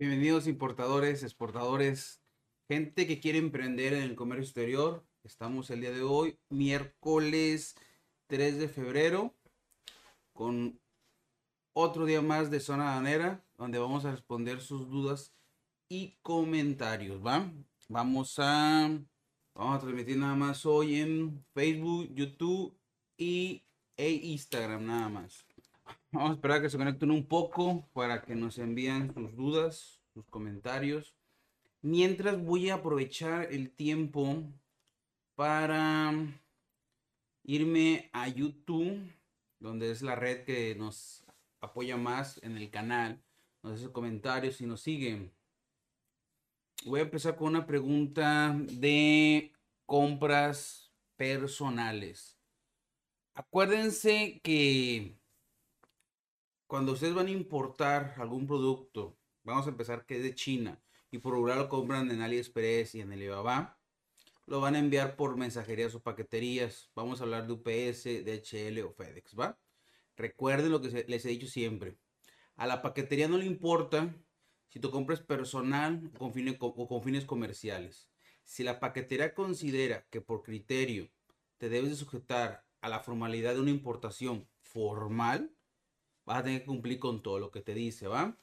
Bienvenidos importadores, exportadores, gente que quiere emprender en el comercio exterior. Estamos el día de hoy, miércoles 3 de febrero, con otro día más de Zona Danera, donde vamos a responder sus dudas y comentarios, ¿va? Vamos a, vamos a transmitir nada más hoy en Facebook, YouTube y e Instagram nada más. Vamos a esperar a que se conecten un poco para que nos envíen sus dudas, sus comentarios. Mientras voy a aprovechar el tiempo para irme a YouTube, donde es la red que nos apoya más en el canal. Nos hace comentarios y nos siguen. Voy a empezar con una pregunta de compras personales. Acuérdense que cuando ustedes van a importar algún producto, vamos a empezar que es de China y por regular lo compran en AliExpress y en Alibaba, lo van a enviar por mensajerías o paqueterías. Vamos a hablar de UPS, DHL o FedEx, ¿va? Recuerden lo que les he dicho siempre. A la paquetería no le importa si tu compra es personal o con fines comerciales. Si la paquetería considera que por criterio te debes de sujetar a la formalidad de una importación formal, vas a tener que cumplir con todo lo que te dice, ¿va?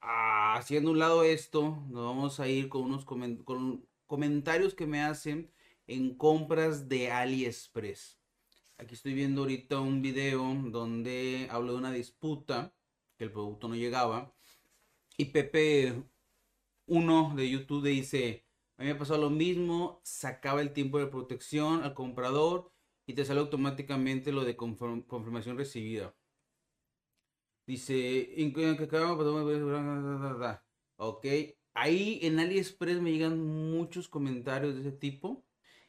Ah, haciendo un lado esto, nos vamos a ir con unos con comentarios que me hacen en compras de AliExpress. Aquí estoy viendo ahorita un video donde hablo de una disputa, que el producto no llegaba. Y Pepe 1 de YouTube dice, a mí me pasó lo mismo, sacaba el tiempo de protección al comprador y te sale automáticamente lo de confirmación recibida. Dice, ok, ahí en AliExpress me llegan muchos comentarios de ese tipo.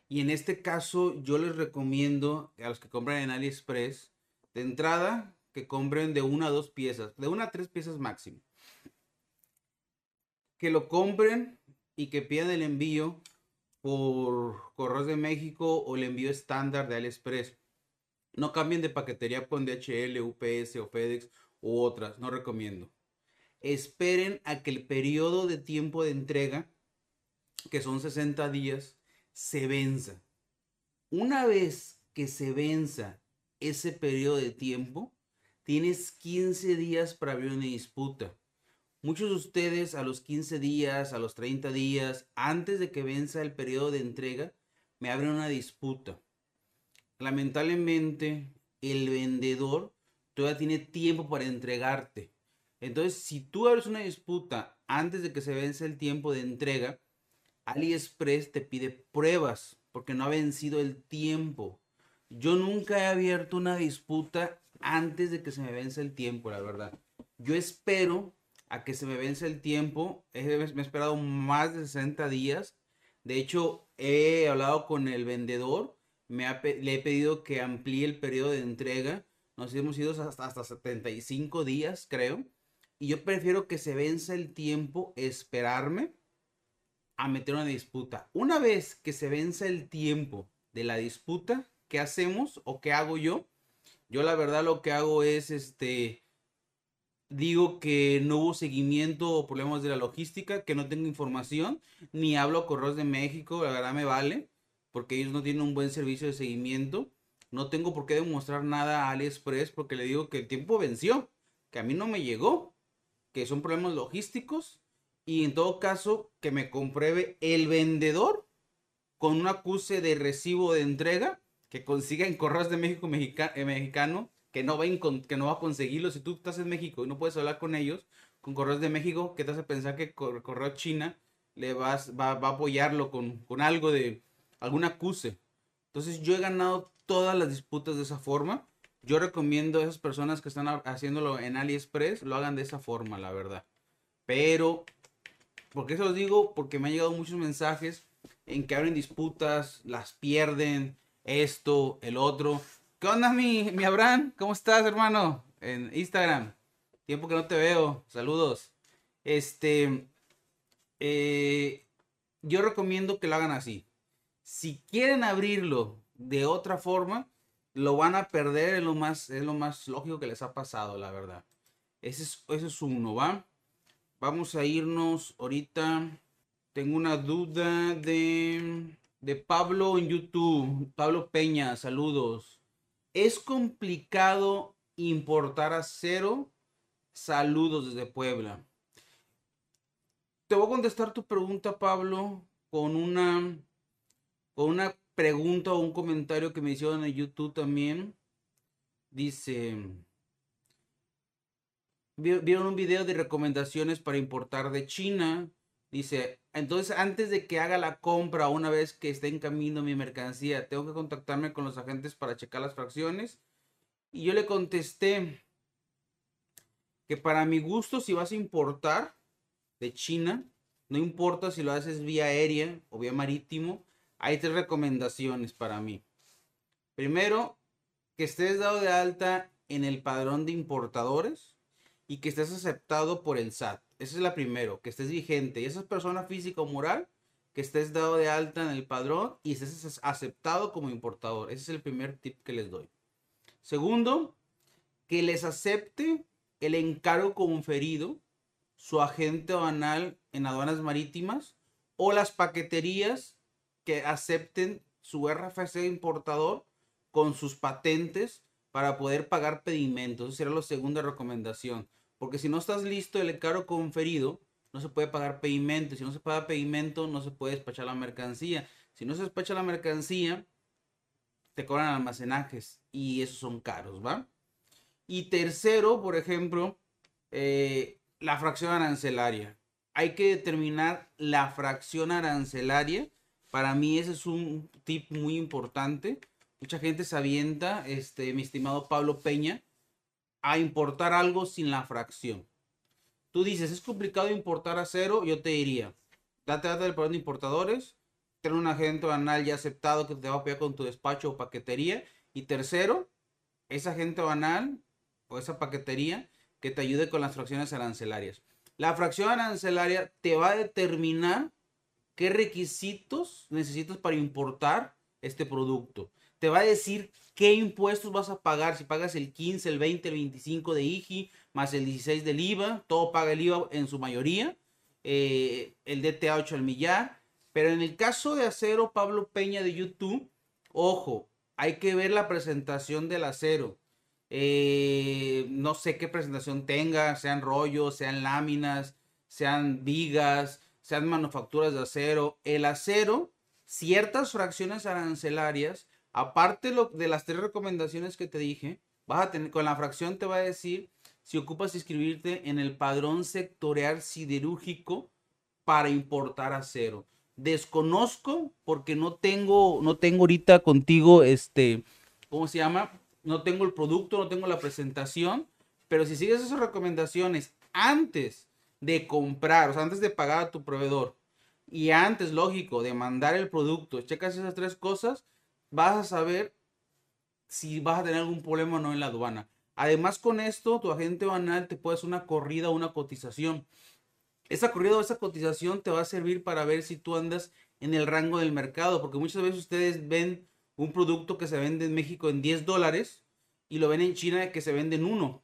Y en este caso yo les recomiendo a los que compran en AliExpress, de entrada, que compren de una a dos piezas, de una a tres piezas máximo. Que lo compren y que pidan el envío por Correos de México o el envío estándar de AliExpress. No cambien de paquetería con DHL, UPS o FedEx u otras, no recomiendo. Esperen a que el periodo de tiempo de entrega, que son 60 días, se venza. Una vez que se venza ese periodo de tiempo, tienes 15 días para abrir una disputa. Muchos de ustedes a los 15 días, a los 30 días, antes de que venza el periodo de entrega, me abren una disputa. Lamentablemente, el vendedor todavía tiene tiempo para entregarte. Entonces, si tú abres una disputa antes de que se vence el tiempo de entrega, AliExpress te pide pruebas porque no ha vencido el tiempo. Yo nunca he abierto una disputa antes de que se me vence el tiempo, la verdad. Yo espero a que se me vence el tiempo. Me he esperado más de 60 días. De hecho, he hablado con el vendedor. Me le he pedido que amplíe el periodo de entrega nos hemos ido hasta, hasta 75 días, creo. Y yo prefiero que se vence el tiempo, esperarme a meter una disputa. Una vez que se vence el tiempo de la disputa, ¿qué hacemos o qué hago yo? Yo la verdad lo que hago es este digo que no hubo seguimiento o problemas de la logística, que no tengo información, ni hablo a Correos de México, la verdad me vale, porque ellos no tienen un buen servicio de seguimiento. No tengo por qué demostrar nada a AliExpress porque le digo que el tiempo venció, que a mí no me llegó, que son problemas logísticos y en todo caso que me compruebe el vendedor con un acuse de recibo de entrega que consiga en Correos de México eh, mexicano que no, va que no va a conseguirlo. Si tú estás en México y no puedes hablar con ellos, con Correos de México, ¿qué te hace pensar que Correo China le vas, va, va a apoyarlo con, con algo de algún acuse? Entonces yo he ganado todas las disputas de esa forma. Yo recomiendo a esas personas que están haciéndolo en AliExpress, lo hagan de esa forma, la verdad. Pero, ¿por qué se los digo? Porque me han llegado muchos mensajes en que abren disputas, las pierden, esto, el otro. ¿Qué onda, mi, mi Abraham? ¿Cómo estás, hermano? En Instagram. Tiempo que no te veo. Saludos. Este, eh, yo recomiendo que lo hagan así. Si quieren abrirlo de otra forma, lo van a perder, es lo más, es lo más lógico que les ha pasado, la verdad. Ese es, es uno, ¿va? vamos a irnos ahorita. Tengo una duda de, de Pablo en YouTube. Pablo Peña, saludos. ¿Es complicado importar acero? Saludos desde Puebla. Te voy a contestar tu pregunta, Pablo, con una, con una pregunta o un comentario que me hicieron en YouTube también. Dice, vieron un video de recomendaciones para importar de China. Dice, entonces antes de que haga la compra, una vez que esté en camino mi mercancía, tengo que contactarme con los agentes para checar las fracciones. Y yo le contesté que para mi gusto, si vas a importar de China, no importa si lo haces vía aérea o vía marítimo, hay tres recomendaciones para mí. Primero, que estés dado de alta en el padrón de importadores y que estés aceptado por el SAT. Esa es la primero, que estés vigente. Y esa es persona física o moral, que estés dado de alta en el padrón y estés aceptado como importador. Ese es el primer tip que les doy. Segundo, que les acepte el encargo conferido su agente banal en aduanas marítimas o las paqueterías que acepten su RFC importador con sus patentes para poder pagar pedimentos. Esa será la segunda recomendación. Porque si no estás listo el encargo conferido, no se puede pagar pedimento. Si no se paga pedimento, no se puede despachar la mercancía. Si no se despacha la mercancía, te cobran almacenajes y esos son caros, ¿va? Y tercero, por ejemplo, eh, la fracción arancelaria. Hay que determinar la fracción arancelaria. Para mí ese es un tip muy importante. Mucha gente se avienta, este, mi estimado Pablo Peña, a importar algo sin la fracción. Tú dices, es complicado importar acero, yo te diría, date date del programa de importadores, tener un agente banal ya aceptado que te va a apoyar con tu despacho o paquetería. Y tercero, ese agente banal o esa paquetería que te ayude con las fracciones arancelarias. La fracción arancelaria te va a determinar qué requisitos necesitas para importar este producto. Te va a decir qué impuestos vas a pagar, si pagas el 15, el 20, el 25 de IGI, más el 16 del IVA, todo paga el IVA en su mayoría, eh, el DTA 8 al millar. Pero en el caso de acero, Pablo Peña de YouTube, ojo, hay que ver la presentación del acero. Eh, no sé qué presentación tenga, sean rollos, sean láminas, sean vigas, sean manufacturas de acero. El acero, ciertas fracciones arancelarias, aparte de las tres recomendaciones que te dije, vas a tener, con la fracción te va a decir si ocupas inscribirte en el padrón sectorial siderúrgico para importar acero. Desconozco porque no tengo, no tengo ahorita contigo este, ¿cómo se llama? no tengo el producto, no tengo la presentación, pero si sigues esas recomendaciones antes de comprar, o sea, antes de pagar a tu proveedor y antes, lógico, de mandar el producto, checas esas tres cosas, vas a saber si vas a tener algún problema o no en la aduana. Además, con esto, tu agente banal te puede hacer una corrida o una cotización. Esa corrida o esa cotización te va a servir para ver si tú andas en el rango del mercado, porque muchas veces ustedes ven un producto que se vende en México en 10 dólares y lo ven en China que se vende en 1.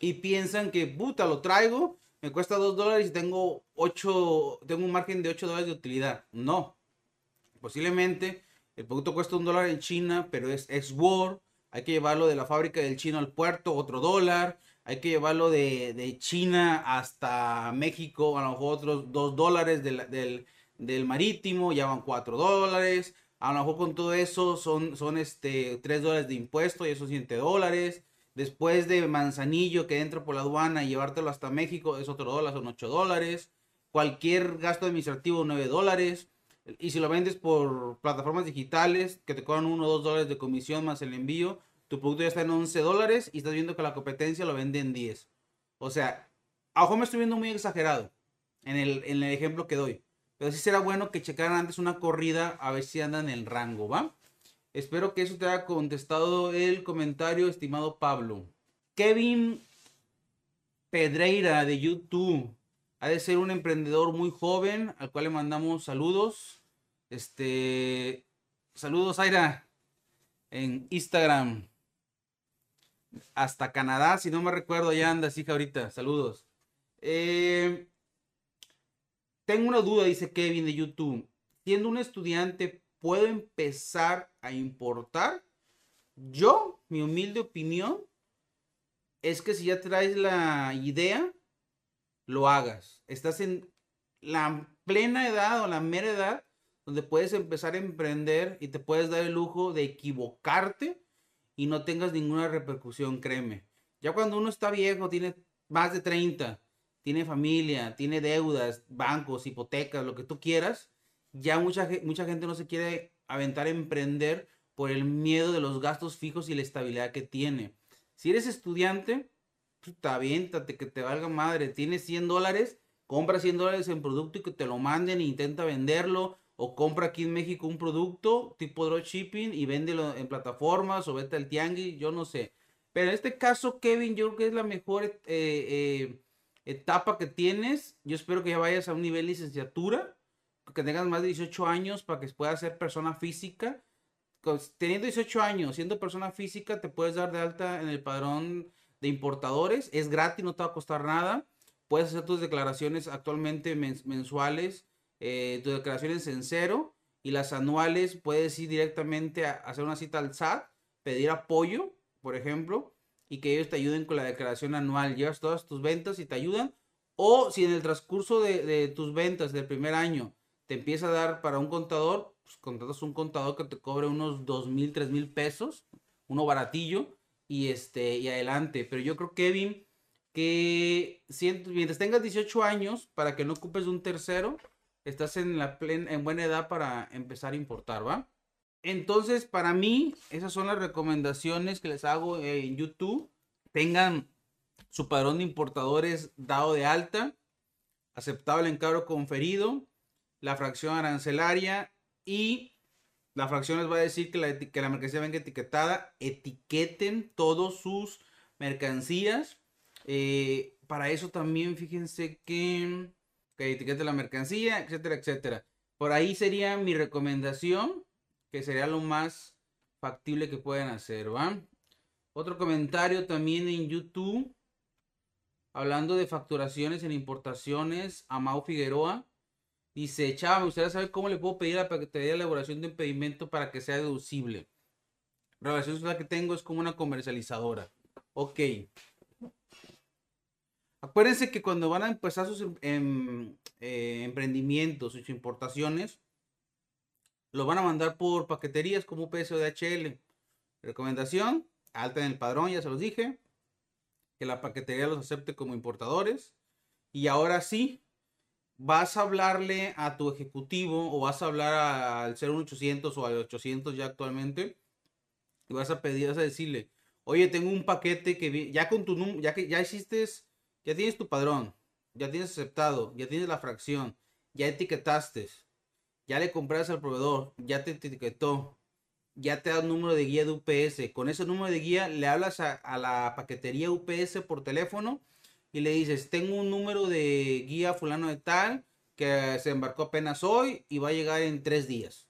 Y piensan que, puta, lo traigo, me cuesta 2 dólares y tengo 8, tengo un margen de 8 dólares de utilidad. No. Posiblemente el producto cuesta un dólar en China, pero es Word. Hay que llevarlo de la fábrica del chino al puerto, otro dólar. Hay que llevarlo de, de China hasta México, a lo mejor otros 2 dólares del, del, del marítimo, ya van 4 dólares a lo mejor con todo eso son, son este, 3 dólares de impuesto y esos 7 dólares. Después de Manzanillo que entra por la aduana y llevártelo hasta México es otro dólar, son 8 dólares. Cualquier gasto administrativo 9 dólares. Y si lo vendes por plataformas digitales que te cobran 1 o 2 dólares de comisión más el envío, tu producto ya está en 11 dólares y estás viendo que la competencia lo vende en 10. O sea, a ojo me estoy viendo muy exagerado en el, en el ejemplo que doy. Pero sí será bueno que checaran antes una corrida a ver si andan en el rango, ¿va? Espero que eso te haya contestado el comentario, estimado Pablo. Kevin Pedreira de YouTube. Ha de ser un emprendedor muy joven al cual le mandamos saludos. Este, saludos, Aira, en Instagram. Hasta Canadá, si no me recuerdo, ya anda, hija, ahorita. Saludos. Eh, tengo una duda, dice Kevin de YouTube. Siendo un estudiante, ¿puedo empezar a importar? Yo, mi humilde opinión, es que si ya traes la idea, lo hagas. Estás en la plena edad o la mera edad donde puedes empezar a emprender y te puedes dar el lujo de equivocarte y no tengas ninguna repercusión, créeme. Ya cuando uno está viejo, tiene más de 30, tiene familia, tiene deudas, bancos, hipotecas, lo que tú quieras, ya mucha, mucha gente no se quiere aventar a emprender por el miedo de los gastos fijos y la estabilidad que tiene. Si eres estudiante, puta, aviéntate, que te valga madre. Tienes 100 dólares, compra 100 dólares en producto y que te lo manden e intenta venderlo. O compra aquí en México un producto tipo dropshipping y véndelo en plataformas o vete al tianguis, yo no sé. Pero en este caso, Kevin, yo creo que es la mejor eh, eh, etapa que tienes. Yo espero que ya vayas a un nivel licenciatura, que tengas más de 18 años para que puedas ser persona física. Teniendo 18 años, siendo persona física, te puedes dar de alta en el padrón de importadores. Es gratis, no te va a costar nada. Puedes hacer tus declaraciones actualmente mensuales, eh, tus declaraciones en cero y las anuales puedes ir directamente a hacer una cita al SAT, pedir apoyo, por ejemplo, y que ellos te ayuden con la declaración anual. Llevas todas tus ventas y te ayudan. O si en el transcurso de, de tus ventas del primer año te empieza a dar para un contador, pues contratas un contador que te cobre unos dos mil, tres mil pesos, uno baratillo, y este, y adelante. Pero yo creo, Kevin, que mientras tengas 18 años, para que no ocupes un tercero, estás en, la en buena edad para empezar a importar, ¿va? Entonces, para mí, esas son las recomendaciones que les hago en YouTube. Tengan su padrón de importadores dado de alta, aceptable encargo conferido, la fracción arancelaria y la fracción les va a decir que la, que la mercancía venga etiquetada. Etiqueten todos sus mercancías. Eh, para eso también fíjense que, que etiquete la mercancía, etcétera, etcétera. Por ahí sería mi recomendación, que sería lo más factible que puedan hacer, ¿va? Otro comentario también en YouTube, hablando de facturaciones en importaciones, a Mau Figueroa. Dice, chava, me gustaría saber cómo le puedo pedir a que te dé la elaboración de impedimento para que sea deducible. La relación social que tengo es como una comercializadora. Ok. Acuérdense que cuando van a empezar sus em, em, eh, emprendimientos, sus importaciones, lo van a mandar por paqueterías como UPS o DHL. Recomendación, alta en el padrón, ya se los dije. Que la paquetería los acepte como importadores. Y ahora sí, vas a hablarle a tu ejecutivo o vas a hablar al 01800 o al 800 ya actualmente y vas a pedir, vas a decirle, oye, tengo un paquete que ya con tu ya que ya hiciste, ya tienes tu padrón, ya tienes aceptado, ya tienes la fracción, ya etiquetaste, ya le compraste al proveedor, ya te etiquetó, ya te da un número de guía de UPS. Con ese número de guía le hablas a la paquetería UPS por teléfono y le dices, tengo un número de guía fulano de tal que se embarcó apenas hoy y va a llegar en tres días.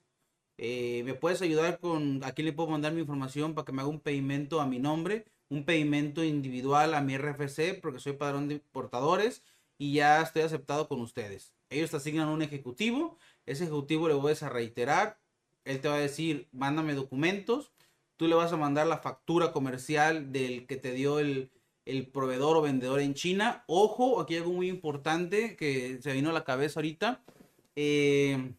Eh, ¿Me puedes ayudar con, aquí le puedo mandar mi información para que me haga un pedimento a mi nombre, un pedimento individual a mi RFC porque soy padrón de portadores y ya estoy aceptado con ustedes. Ellos te asignan un ejecutivo, ese ejecutivo le voy a reiterar, él te va a decir, mándame documentos, tú le vas a mandar la factura comercial del que te dio el, el proveedor o vendedor en China. Ojo, aquí hay algo muy importante que se vino a la cabeza ahorita. Eh,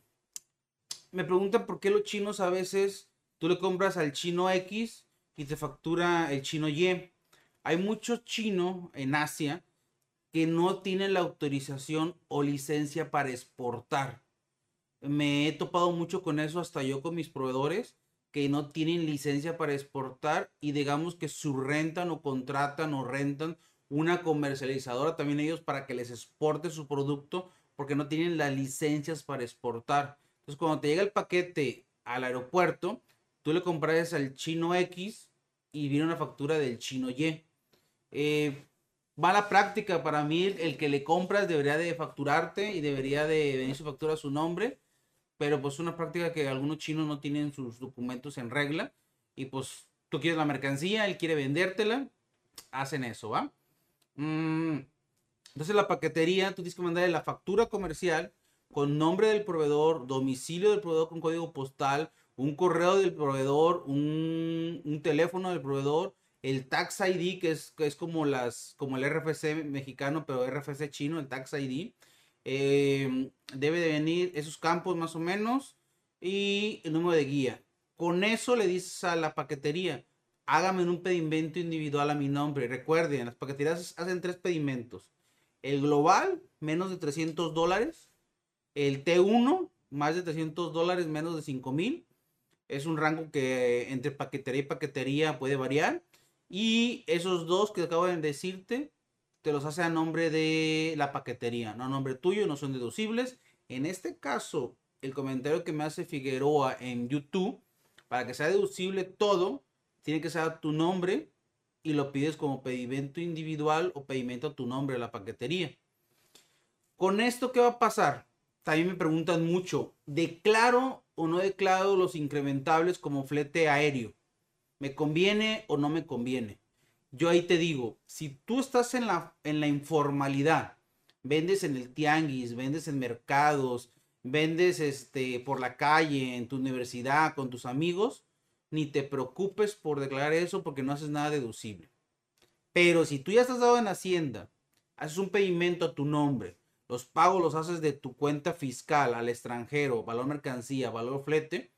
me preguntan por qué los chinos a veces tú le compras al chino X y te factura el chino Y. Hay muchos chinos en Asia que no tienen la autorización o licencia para exportar. Me he topado mucho con eso hasta yo con mis proveedores que no tienen licencia para exportar y digamos que subrentan o contratan o rentan una comercializadora también ellos para que les exporte su producto porque no tienen las licencias para exportar. Entonces cuando te llega el paquete al aeropuerto, tú le compras al chino X y viene una factura del chino Y. Eh, la práctica para mí, el que le compras debería de facturarte y debería de venir su factura a su nombre pero pues una práctica que algunos chinos no tienen sus documentos en regla y pues tú quieres la mercancía, él quiere vendértela, hacen eso, ¿va? Mm, entonces la paquetería, tú tienes que mandarle la factura comercial con nombre del proveedor, domicilio del proveedor con código postal, un correo del proveedor, un, teléfono del proveedor, el Tax ID, que es, que es como, las, como el RFC mexicano, pero RFC chino, el Tax ID. Eh, debe de venir esos campos más o menos y el número de guía. Con eso le dices a la paquetería, hágame un pedimento individual a mi nombre. Recuerden, las paqueterías hacen tres pedimentos. El global, menos de 300 dólares. El T1, más de 300 dólares, menos de 5 mil. Es un rango que entre paquetería y paquetería puede variar. Y esos dos que acabo de decirte, te los hace a nombre de la paquetería, no a nombre tuyo, no son deducibles. En este caso, el comentario que me hace Figueroa en YouTube, para que sea deducible todo, tiene que ser tu nombre y lo pides como pedimento individual o pedimento a tu nombre a la paquetería. Con esto, ¿qué va a pasar? También me preguntan mucho, ¿declaro o no declaro los incrementables como flete aéreo? ¿Me conviene o no me conviene? Yo ahí te digo, si tú estás en la, en la informalidad, vendes en el tianguis, vendes en mercados, vendes este, por la calle, en tu universidad, con tus amigos, ni te preocupes por declarar eso porque no haces nada deducible. Pero si tú ya estás dado en Hacienda, haces un pedimento a tu nombre, los pagos los haces de tu cuenta fiscal al extranjero, valor mercancía, valor flete,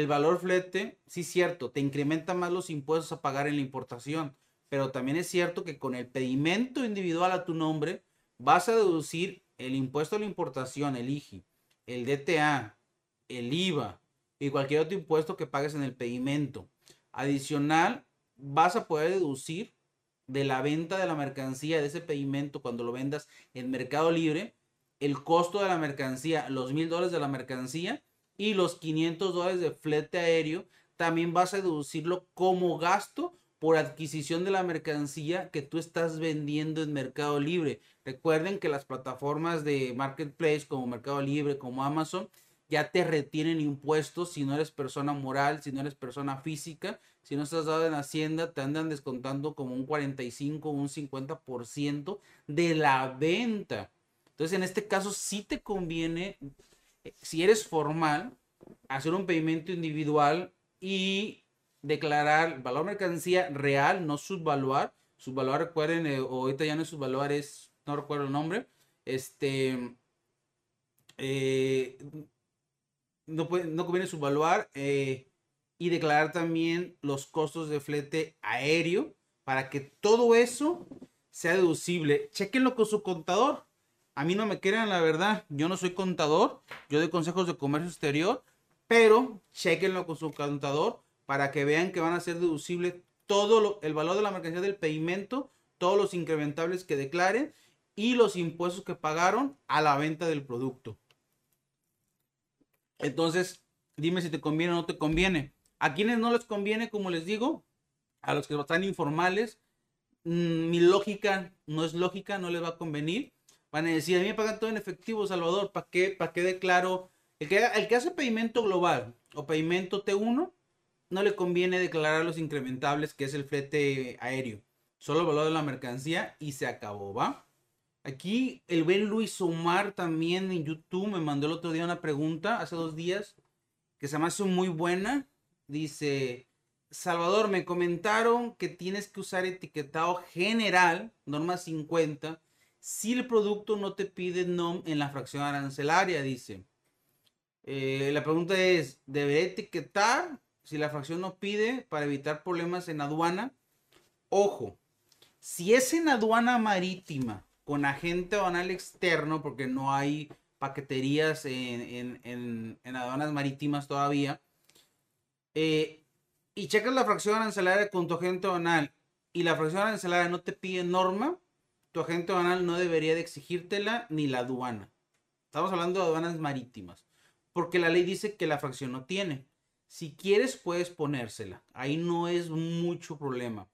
el valor flete, sí cierto, te incrementa más los impuestos a pagar en la importación, pero también es cierto que con el pedimento individual a tu nombre vas a deducir el impuesto a la importación, el IGI, el DTA, el IVA, y cualquier otro impuesto que pagues en el pedimento. Adicional, vas a poder deducir de la venta de la mercancía de ese pedimento cuando lo vendas en Mercado Libre el costo de la mercancía, los mil dólares de la mercancía y los 500 dólares de flete aéreo. También vas a deducirlo como gasto por adquisición de la mercancía que tú estás vendiendo en Mercado Libre. Recuerden que las plataformas de Marketplace como Mercado Libre, como Amazon, ya te retienen impuestos si no eres persona moral, si no eres persona física, si no estás dado en Hacienda, te andan descontando como un 45 o un 50% de la venta. Entonces, en este caso, sí te conviene, si eres formal, hacer un pedimento individual y declarar valor mercancía real, no subvaluar. Subvaluar, recuerden, eh, ahorita ya no es subvaluar, es, no recuerdo el nombre. Este, eh, no, puede, no conviene subvaluar eh, y declarar también los costos de flete aéreo para que todo eso sea deducible. Chequenlo con su contador. A mí no me crean la verdad, yo no soy contador, yo doy consejos de comercio exterior, pero chequenlo con su contador para que vean que van a ser deducibles todo el valor de la mercancía del pedimento, todos los incrementables que declaren y los impuestos que pagaron a la venta del producto. Entonces, dime si te conviene o no te conviene. A quienes no les conviene, como les digo, a los que están informales, mm, mi lógica no es lógica, no les va a convenir. Van a decir, a mí me pagan todo en efectivo, Salvador, ¿para qué, para qué declaro? El que, el que hace pedimento global o pedimento T1, no le conviene declarar los incrementables, que es el flete aéreo. Solo el valor de la mercancía y se acabó, ¿va? Aquí el buen Luis Omar también en YouTube me mandó el otro día una pregunta, hace dos días, que se me hace muy buena. Dice, Salvador, me comentaron que tienes que usar etiquetado general, norma 50, si el producto no te pide NOM en la fracción arancelaria, dice. Eh, la pregunta es, ¿deberé etiquetar si la fracción no pide para evitar problemas en aduana? Ojo, si es en aduana marítima, con agente aduanal externo, porque no hay paqueterías en, aduanas marítimas todavía, eh, y checas la fracción arancelaria con tu agente aduanal y la fracción arancelaria no te pide norma, tu agente aduanal no debería de exigírtela ni la aduana. Estamos hablando de aduanas marítimas, porque la ley dice que la fracción no tiene. Si quieres, puedes ponérsela. Ahí no es mucho problema.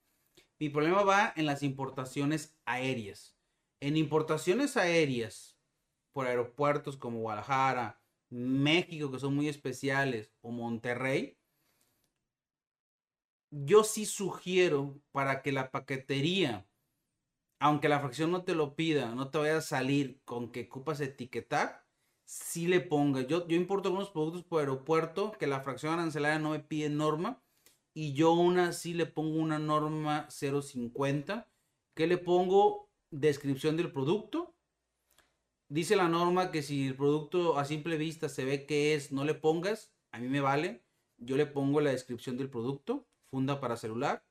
Mi problema va en las importaciones aéreas. En importaciones aéreas por aeropuertos como Guadalajara, México, que son muy especiales, o Monterrey, yo sí sugiero para que la paquetería, aunque la fracción no te lo pida, no te vaya a salir con que ocupas etiquetar, sí le ponga. Yo, yo importo algunos productos por aeropuerto que la fracción arancelaria no me pide norma y yo aún así le pongo una norma 050 que le pongo descripción del producto. Dice la norma que si el producto a simple vista se ve que es, no le pongas, a mí me vale. Yo le pongo la descripción del producto, funda para celular.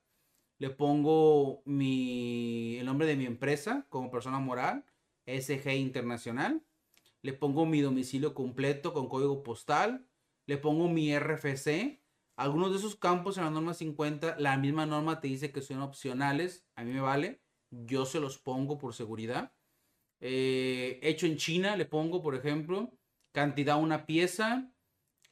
Le pongo mi, el nombre de mi empresa como persona moral, SG Internacional. Le pongo mi domicilio completo con código postal. Le pongo mi RFC. Algunos de esos campos en la norma 50, la misma norma te dice que son opcionales. A mí me vale. Yo se los pongo por seguridad. Eh, hecho en China, le pongo, por ejemplo, cantidad una pieza.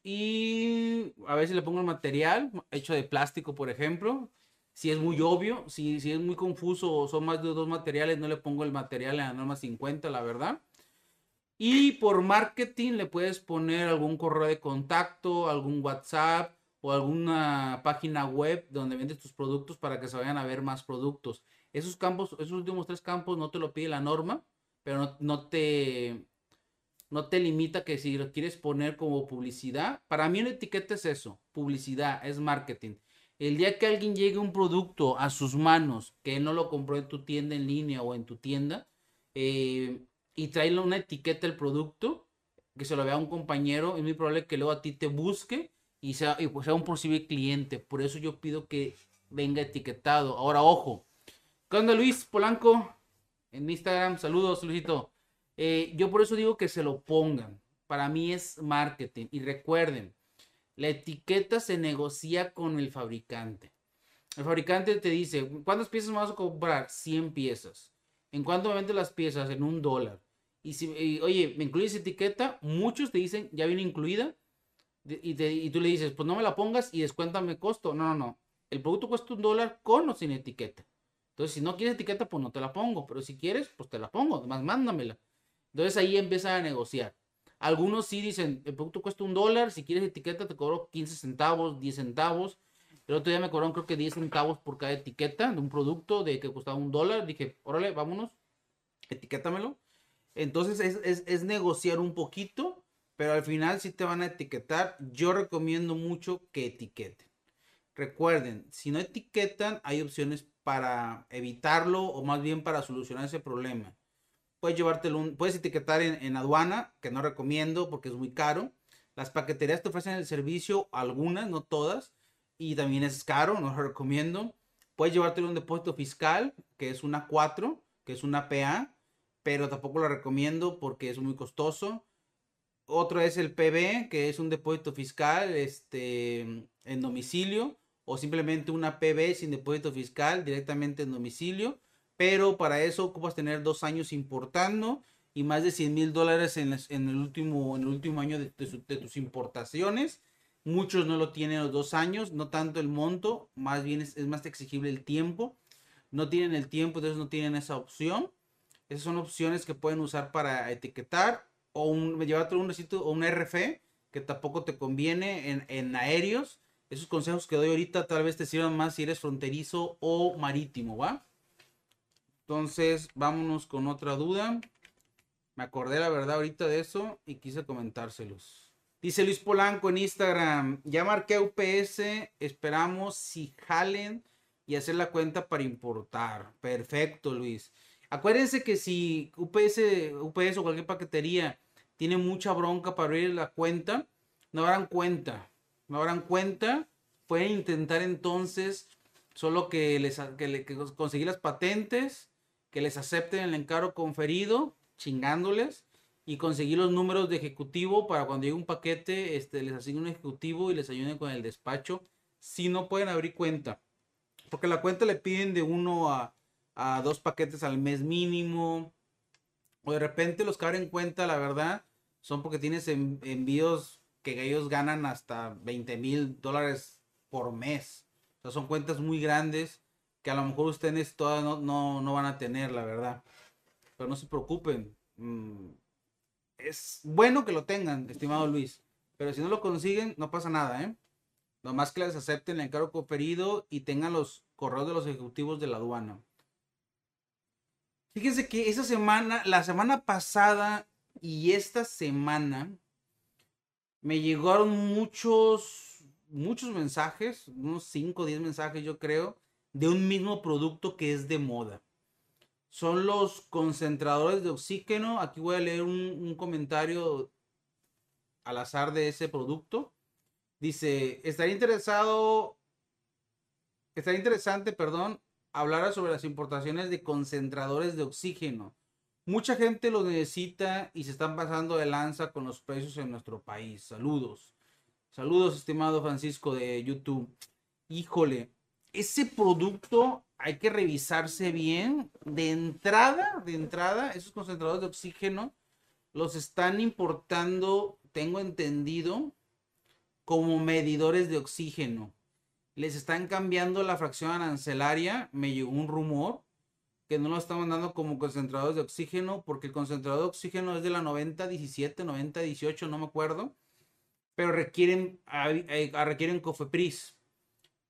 Y a veces le pongo el material hecho de plástico, por ejemplo. Si es muy obvio, si, si es muy confuso o son más de dos materiales, no le pongo el material en la norma 50, la verdad. Y por marketing le puedes poner algún correo de contacto, algún WhatsApp o alguna página web donde vendes tus productos para que se vayan a ver más productos. Esos campos, esos últimos tres campos no te lo pide la norma, pero no, te no te limita que si lo quieres poner como publicidad. Para mí una etiqueta es eso, publicidad, es marketing. El día que alguien llegue un producto a sus manos que no lo compró en tu tienda en línea o en tu tienda, eh, y traerle una etiqueta del producto, que se lo vea a un compañero, es muy probable que luego a ti te busque y sea, y pues sea un posible cliente. Por eso yo pido que venga etiquetado. Ahora, ojo. ¿Qué onda, Luis Polanco? En Instagram, saludos, Luisito. Eh, yo por eso digo que se lo pongan. Para mí es marketing. Y recuerden, la etiqueta se negocia con el fabricante. El fabricante te dice, ¿cuántas piezas vas a comprar? 100 piezas. ¿En cuánto me venden las piezas? En un dólar. Y si, oye, ¿me incluyes etiqueta? Muchos te dicen, ya viene incluida. Y, tú le dices, pues no me la pongas y descuéntame costo. No, no, no. El producto cuesta un dólar con o sin etiqueta. Entonces, si no quieres etiqueta, pues no te la pongo. Pero si quieres, pues te la pongo. Además, mándamela. Entonces ahí empieza a negociar. Algunos sí dicen, el producto cuesta un dólar. Si quieres etiqueta, te cobro 15 centavos, 10 centavos. El otro día me cobraron creo que 10 centavos por cada etiqueta de un producto de que costaba un dólar. Dije, órale, vámonos, etiquétamelo. Entonces es, negociar un poquito, pero al final si te van a etiquetar. Yo recomiendo mucho que etiqueten. Recuerden, si no etiquetan, hay opciones para evitarlo o más bien para solucionar ese problema. Puedes llevártelo, puedes etiquetar en, en aduana, que no recomiendo porque es muy caro. Las paqueterías te ofrecen el servicio, algunas, no todas, y también es caro, no lo recomiendo. Puedes llevártelo un depósito fiscal, que es una 4, que es una PA, pero tampoco lo recomiendo porque es muy costoso. Otro es el PB, que es un depósito fiscal este, en domicilio, o simplemente una PB sin depósito fiscal directamente en domicilio. Pero para eso ocupas tener dos años importando y más de 100 mil dólares en, el último, en el último año de, tus importaciones. Muchos no lo tienen los dos años, no tanto el monto, más bien es, es más exigible el tiempo. No tienen el tiempo, entonces no tienen esa opción. Esas son opciones que pueden usar para etiquetar o un, llevarte un recito o un RF que tampoco te conviene en, en aéreos. Esos consejos que doy ahorita tal vez te sirvan más si eres fronterizo o marítimo, ¿va? Entonces, vámonos con otra duda. Me acordé la verdad ahorita de eso y quise comentárselos. Dice Luis Polanco en Instagram, ya marqué UPS, esperamos si jalen y hacer la cuenta para importar. Perfecto, Luis. Acuérdense que si UPS, UPS o cualquier paquetería tiene mucha bronca para abrir la cuenta, no harán cuenta. No harán cuenta. Pueden intentar entonces solo que les que, conseguir las patentes, que les acepten el encargo conferido, chingándoles, y conseguir los números de ejecutivo para cuando llegue un paquete, este, les asigne un ejecutivo y les ayuden con el despacho. Si no pueden abrir cuenta. Porque la cuenta le piden de uno a a dos paquetes al mes mínimo. O de repente los que abren cuenta, la verdad, son porque tienes envíos que ellos ganan hasta 20 mil dólares por mes. Son cuentas muy grandes que a lo mejor ustedes todavía no, no, van a tener, la verdad. Pero no se preocupen. Mm, es bueno que lo tengan, estimado Luis. Pero si no lo consiguen, no pasa nada, ¿eh? Nomás que les acepten el encargo conferido y tengan los correos de los ejecutivos de la aduana. Fíjense que esa semana, la semana pasada, y esta semana me llegaron muchos, muchos mensajes, unos 5 o 10 mensajes yo creo, de un mismo producto que es de moda. Son los concentradores de oxígeno. Aquí voy a leer un, comentario al azar de ese producto. Dice, estaría interesado, estaría interesante, perdón, hablar sobre las importaciones de concentradores de oxígeno. Mucha gente lo necesita y se están pasando de lanza con los precios en nuestro país. Saludos. Saludos, estimado Francisco de YouTube. Híjole, ese producto hay que revisarse bien. De entrada, de entrada, esos concentradores de oxígeno los están importando, tengo entendido, como medidores de oxígeno. Les están cambiando la fracción arancelaria. Me llegó un rumor que no lo están mandando como concentradores de oxígeno, porque el concentrador de oxígeno es de la 90-17, 90-18, no me acuerdo, pero requieren, requieren COFEPRIS.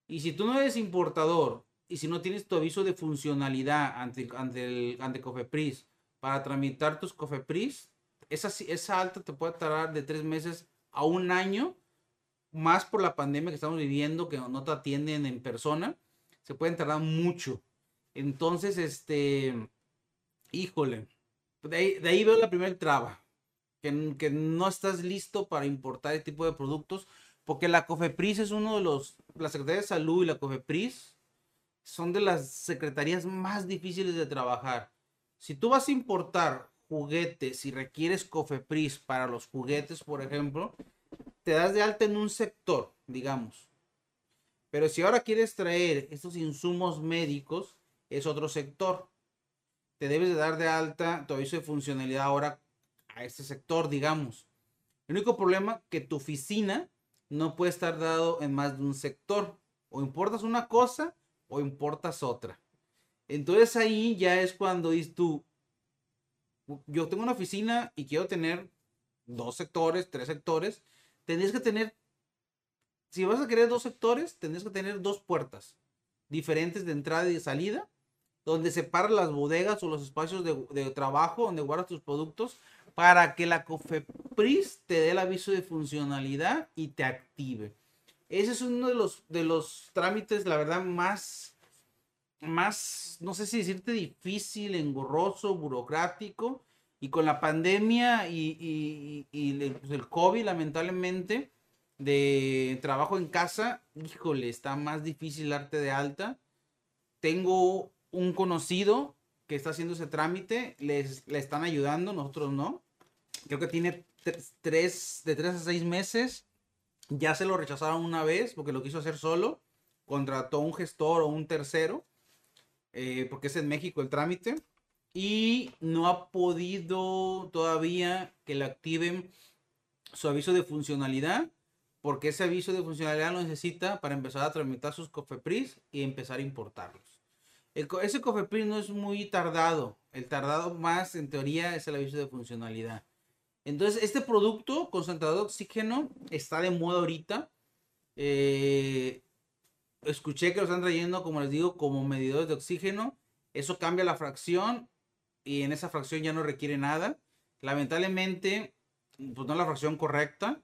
Y si tú no eres importador y si no tienes tu aviso de funcionalidad ante, ante, el, ante COFEPRIS para tramitar tus COFEPRIS, esa, esa alta te puede tardar de tres meses a un año, más por la pandemia que estamos viviendo, que no te atienden en persona, se pueden tardar mucho. Entonces, este, híjole, de ahí, veo la primera traba, que, que, no estás listo para importar este tipo de productos, porque la COFEPRIS es uno de los, la Secretaría de Salud y la COFEPRIS son de las secretarías más difíciles de trabajar. Si tú vas a importar juguetes y requieres COFEPRIS para los juguetes, por ejemplo, te das de alta en un sector, digamos. Pero si ahora quieres traer estos insumos médicos, es otro sector. Te debes de dar de alta tu aviso de funcionalidad ahora a este sector, digamos. El único problema que tu oficina no puede estar dado en más de un sector. O importas una cosa o importas otra. Entonces ahí ya es cuando dices tú, yo tengo una oficina y quiero tener dos sectores, tres sectores. Tendrías que tener, si vas a querer dos sectores, tendrías que tener dos puertas diferentes de entrada y de salida donde separas las bodegas o los espacios de, trabajo donde guardas tus productos para que la COFEPRIS te dé el aviso de funcionalidad y te active. Ese es uno de los, de los trámites, la verdad, más, más, no sé si decirte difícil, engorroso, burocrático. Y con la pandemia y, el, pues, el COVID, lamentablemente, de trabajo en casa, híjole, está más difícil darte de alta. Tengo un conocido que está haciendo ese trámite, les, le están ayudando, nosotros no. Creo que tiene tres, de tres a seis meses. Ya se lo rechazaron una vez porque lo quiso hacer solo. Contrató un gestor o un tercero, eh, porque es en México el trámite. Y no ha podido todavía que le activen su aviso de funcionalidad, porque ese aviso de funcionalidad lo necesita para empezar a tramitar sus COFEPRIS y empezar a importarlos ese COFEPRIS no es muy tardado. El tardado más, en teoría, es el aviso de funcionalidad. Entonces, este producto, concentrador de oxígeno, está de moda ahorita. Eh, escuché que lo están trayendo, como les digo, como medidores de oxígeno. Eso cambia la fracción y en esa fracción ya no requiere nada. Lamentablemente, pues no es la fracción correcta.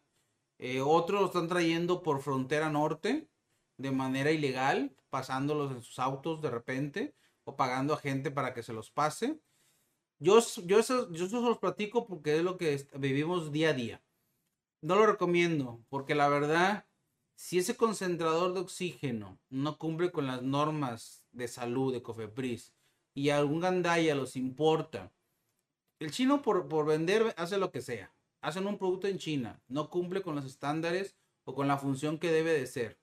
Eh, otros lo están trayendo por frontera norte de manera ilegal, pasándolos en sus autos de repente o pagando a gente para que se los pase. Yo, yo, eso, yo eso los platico porque es lo que vivimos día a día. No lo recomiendo porque la verdad, si ese concentrador de oxígeno no cumple con las normas de salud de Cofepris y algún gandaya los importa, el chino por, por vender hace lo que sea. Hacen un producto en China, no cumple con los estándares o con la función que debe de ser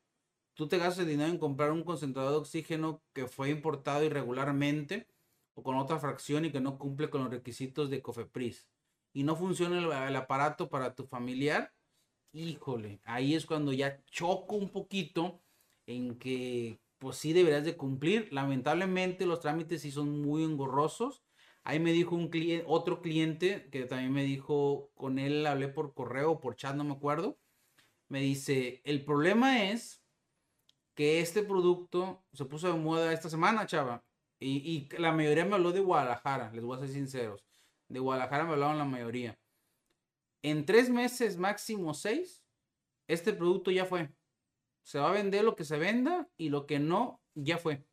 tú te gastas el dinero en comprar un concentrador de oxígeno que fue importado irregularmente o con otra fracción y que no cumple con los requisitos de COFEPRIS y no funciona el, aparato para tu familiar, híjole, ahí es cuando ya choco un poquito en que pues sí deberías de cumplir. Lamentablemente los trámites sí son muy engorrosos. Ahí me dijo un cliente, otro cliente que también me dijo, con él hablé por correo o por chat, no me acuerdo. Me dice, el problema es que este producto se puso de moda esta semana, chava. Y, la mayoría me habló de Guadalajara, les voy a ser sinceros. De Guadalajara me hablaron la mayoría. en tres meses, máximo seis, este producto ya fue. Se va a vender lo que se venda y lo que no, ya fue.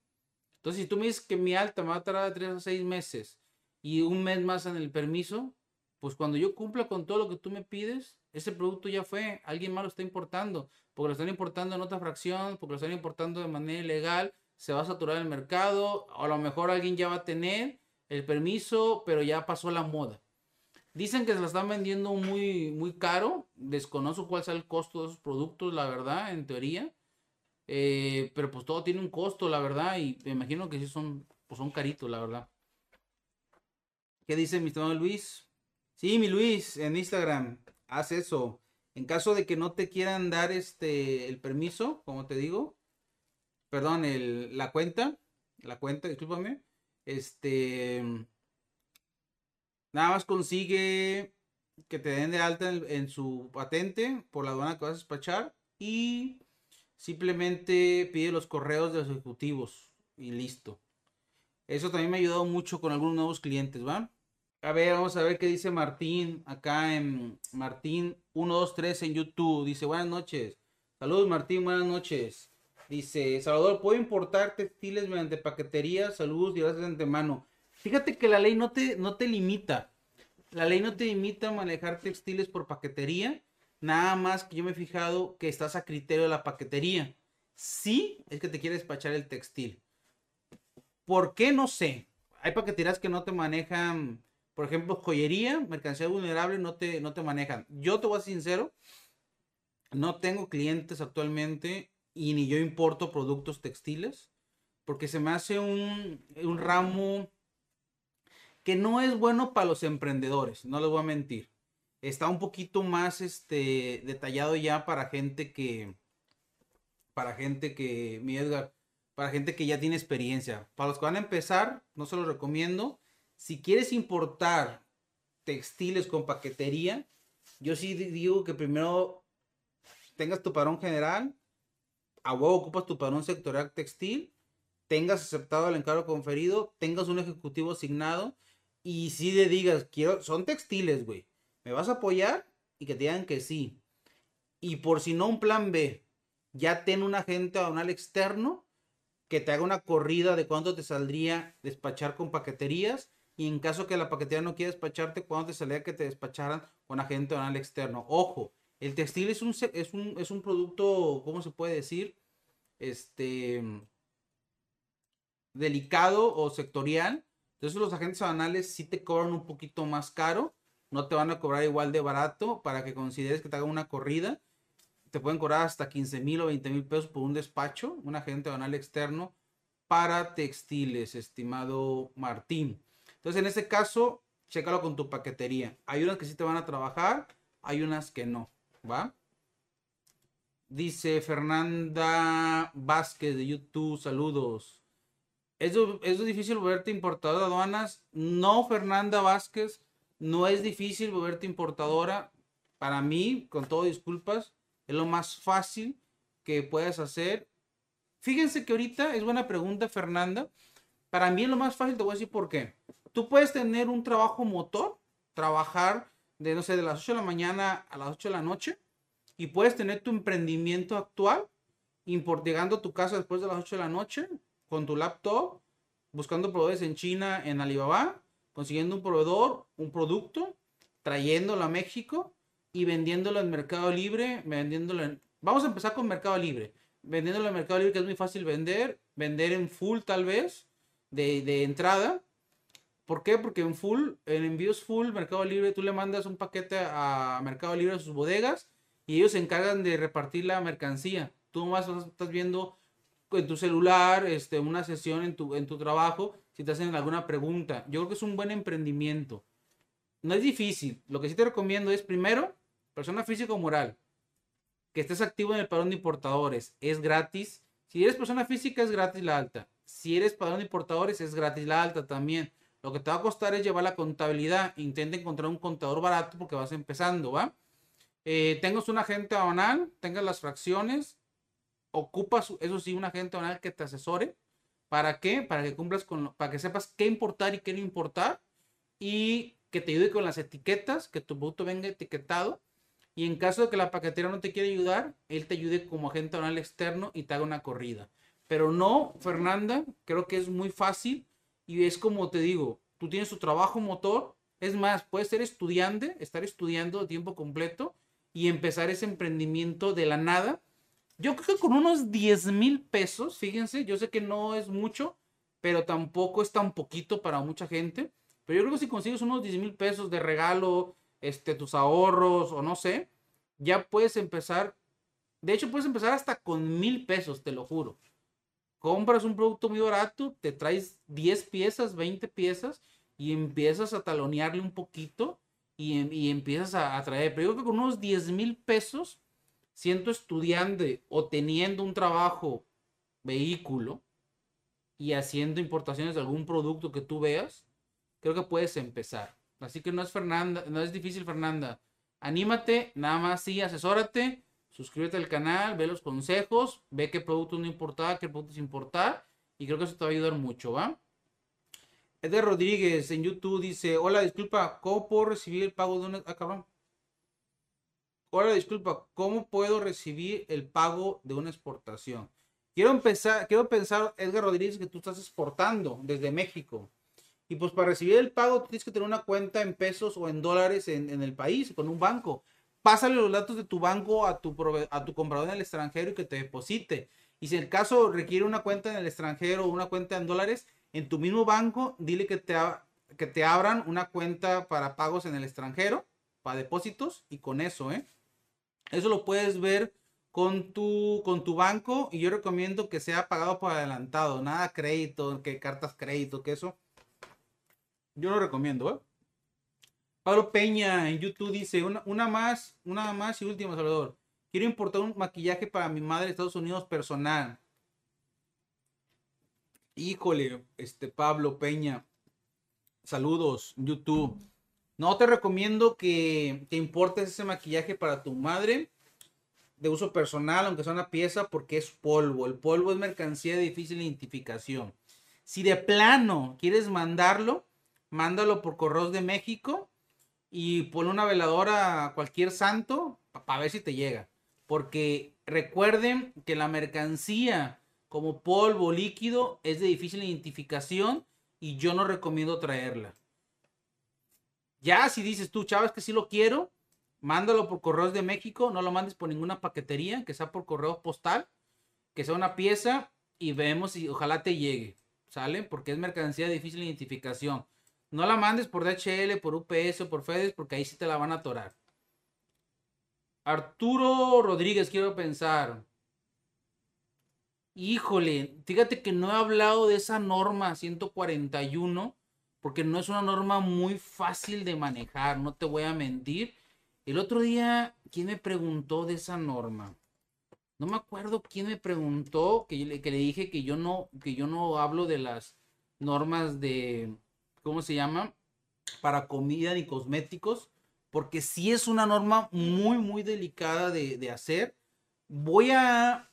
Entonces, si tú me dices que mi alta me va a tardar tres o seis meses y un mes más en el permiso, pues cuando yo cumpla con todo lo que tú me pides, ese producto ya fue, alguien más lo está importando, porque lo están importando en otra fracción, porque lo están importando de manera ilegal, se va a saturar el mercado, a lo mejor alguien ya va a tener el permiso, pero ya pasó la moda. Dicen que se lo están vendiendo muy, muy caro. Desconozco cuál sea el costo de esos productos, la verdad, en teoría. Eh, pero pues todo tiene un costo, la verdad. Y me imagino que sí son, pues son caritos, la verdad. ¿Qué dice mi estimado Luis? Sí, mi Luis, en Instagram, haz eso. En caso de que no te quieran dar este el permiso, como te digo, perdón, el, la cuenta, la cuenta, discúlpame, este, nada más consigue que te den de alta en, su patente por la aduana que vas a despachar y simplemente pide los correos de los ejecutivos y listo. Eso también me ha ayudado mucho con algunos nuevos clientes, ¿va? A ver, vamos a ver qué dice Martín acá en Martín 123 en YouTube. Dice, buenas noches. Saludos Martín, buenas noches. Dice, Salvador, ¿puedo importar textiles mediante paquetería? Saludos y gracias de antemano. Fíjate que la ley no te, no te limita. La ley no te limita a manejar textiles por paquetería. Nada más que yo me he fijado que estás a criterio de la paquetería. Sí, es que te quiere despachar el textil. ¿Por qué? No sé. Hay paqueterías que no te manejan, por ejemplo, joyería, mercancía vulnerable, no te, no te manejan. Yo te voy a ser sincero, no tengo clientes actualmente y ni yo importo productos textiles, porque se me hace un, un ramo que no es bueno para los emprendedores, no les voy a mentir. Está un poquito más este, detallado ya para gente que, para gente que, mi Edgar, para gente que ya tiene experiencia. Para los que van a empezar, no se los recomiendo. Si quieres importar textiles con paquetería, yo sí digo que primero tengas tu parón general, a huevo ocupas tu padrón sectorial textil, tengas aceptado el encargo conferido, tengas un ejecutivo asignado y si le digas, quiero, son textiles, güey, ¿me vas a apoyar? Y que te digan que sí. Y por si no un plan B, ya ten un agente aduanal externo que te haga una corrida de cuánto te saldría despachar con paqueterías y en caso que la paquetería no quiera despacharte, cuánto te saldría que te despacharan con agente aduanal externo. Ojo, el textil es un, es un, es un producto, ¿cómo se puede decir? Este delicado o sectorial. Entonces los agentes aduanales sí te cobran un poquito más caro. No te van a cobrar igual de barato para que consideres que te hagan una corrida. Te pueden cobrar hasta 15 mil o 20 mil pesos por un despacho, un agente aduanal externo para textiles, estimado Martín. Entonces en este caso, chécalo con tu paquetería. Hay unas que sí te van a trabajar, hay unas que no. ¿Va? Dice Fernanda Vázquez de YouTube, saludos. ¿Es, ¿Es difícil volverte importadora de aduanas? No, Fernanda Vázquez, no es difícil volverte importadora. Para mí, con todo disculpas, es lo más fácil que puedes hacer. Fíjense que ahorita es buena pregunta, Fernanda. Para mí es lo más fácil, te voy a decir por qué. Tú puedes tener un trabajo motor, trabajar de, no sé, de las 8 de la mañana a las 8 de la noche y puedes tener tu emprendimiento actual llegando tu casa después de las 8 de la noche con tu laptop, buscando proveedores en China, en Alibaba, consiguiendo un proveedor, un producto, trayéndolo a México y vendiéndolo en Mercado Libre, vendiéndolo en... Vamos a empezar con Mercado Libre. Vendiéndolo en Mercado Libre, que es muy fácil vender, vender en full tal vez, de, de entrada, ¿Por qué? Porque en full, en envíos full, Mercado Libre, tú le mandas un paquete a Mercado Libre a sus bodegas y ellos se encargan de repartir la mercancía. Tú más estás viendo en tu celular, este, una sesión en tu, en tu trabajo, si te hacen alguna pregunta. Yo creo que es un buen emprendimiento. No es difícil. Lo que sí te recomiendo es, primero, persona física o moral, que estés activo en el padrón de importadores. Es gratis. Si eres persona física, es gratis la alta. Si eres padrón de importadores, es gratis la alta también. Lo que te va a costar es llevar la contabilidad. Intenta encontrar un contador barato porque vas empezando, ¿va? Eh, tengas un agente aduanal, tengas las fracciones, ocupas, eso sí, un agente aduanal que te asesore. ¿Para qué? Para que cumplas con, para que sepas qué importar y qué no importar. Y que te ayude con las etiquetas, que tu producto venga etiquetado. Y en caso de que la paquetera no te quiera ayudar, él te ayude como agente aduanal externo y te haga una corrida. Pero no, Fernanda, creo que es muy fácil y es como te digo, tú tienes tu trabajo motor, es más, puedes ser estudiante, estar estudiando a tiempo completo y empezar ese emprendimiento de la nada. Yo creo que con unos 10 mil pesos, fíjense, yo sé que no es mucho, pero tampoco es tan poquito para mucha gente. Pero yo creo que si consigues unos 10 mil pesos de regalo, este, tus ahorros o no sé, ya puedes empezar. De hecho, puedes empezar hasta con mil pesos, te lo juro. Compras un producto muy barato, te traes 10 piezas, 20 piezas y empiezas a talonearle un poquito y, y empiezas a, a, traer. Pero yo creo que con unos 10 mil pesos, siendo estudiante o teniendo un trabajo, vehículo y haciendo importaciones de algún producto que tú veas, creo que puedes empezar. Así que no es Fernanda, no es difícil, Fernanda. Anímate, nada más sí, asesórate, suscríbete al canal, ve los consejos, ve qué producto no importar, qué productos importar, y creo que eso te va a ayudar mucho, ¿va? Eder Rodríguez en YouTube dice, hola, disculpa, ¿cómo puedo recibir el pago de una... Ah, cabrón. Hola, disculpa, ¿cómo puedo recibir el pago de una exportación? Quiero empezar, quiero pensar, Edgar Rodríguez, que tú estás exportando desde México. Y pues para recibir el pago tienes que tener una cuenta en pesos o en dólares en el país, con un banco. Pásale los datos de tu banco a tu, comprador en el extranjero y que te deposite. Y si el caso requiere una cuenta en el extranjero o una cuenta en dólares, en tu mismo banco, dile que te, que te abran una cuenta para pagos en el extranjero, para depósitos, y con eso, ¿eh? Eso lo puedes ver con tu, con tu banco y yo recomiendo que sea pagado por adelantado, nada crédito, que cartas crédito, que eso yo lo recomiendo, ¿eh? Pablo Peña en YouTube dice, una, más, una más y última, Salvador. Quiero importar un maquillaje para mi madre de Estados Unidos personal. Híjole, este Pablo Peña. Saludos, YouTube. No te recomiendo que, que importes ese maquillaje para tu madre de uso personal, aunque sea una pieza, porque es polvo. El polvo es mercancía de difícil identificación. Si de plano quieres mandarlo, mándalo por correos de México y pon una veladora a cualquier santo para ver si te llega. Porque recuerden que la mercancía como polvo líquido es de difícil identificación y yo no recomiendo traerla. Ya si dices tú, Chávez, que sí lo quiero, mándalo por correos de México, no lo mandes por ninguna paquetería, que sea por correo postal, que sea una pieza y vemos si ojalá te llegue, ¿sale? Porque es mercancía de difícil identificación. No la mandes por DHL, por UPS o por FedEx, porque ahí sí te la van a atorar. Arturo Rodríguez, quiero pensar. Híjole, fíjate que no he hablado de esa norma 141, porque no es una norma muy fácil de manejar, no te voy a mentir. El otro día, ¿quién me preguntó de esa norma? No me acuerdo quién me preguntó que, que le dije que yo no, que yo no hablo de las normas de, ¿cómo se llama? Para comida ni cosméticos, porque si es una norma muy, muy delicada de, hacer. Voy a,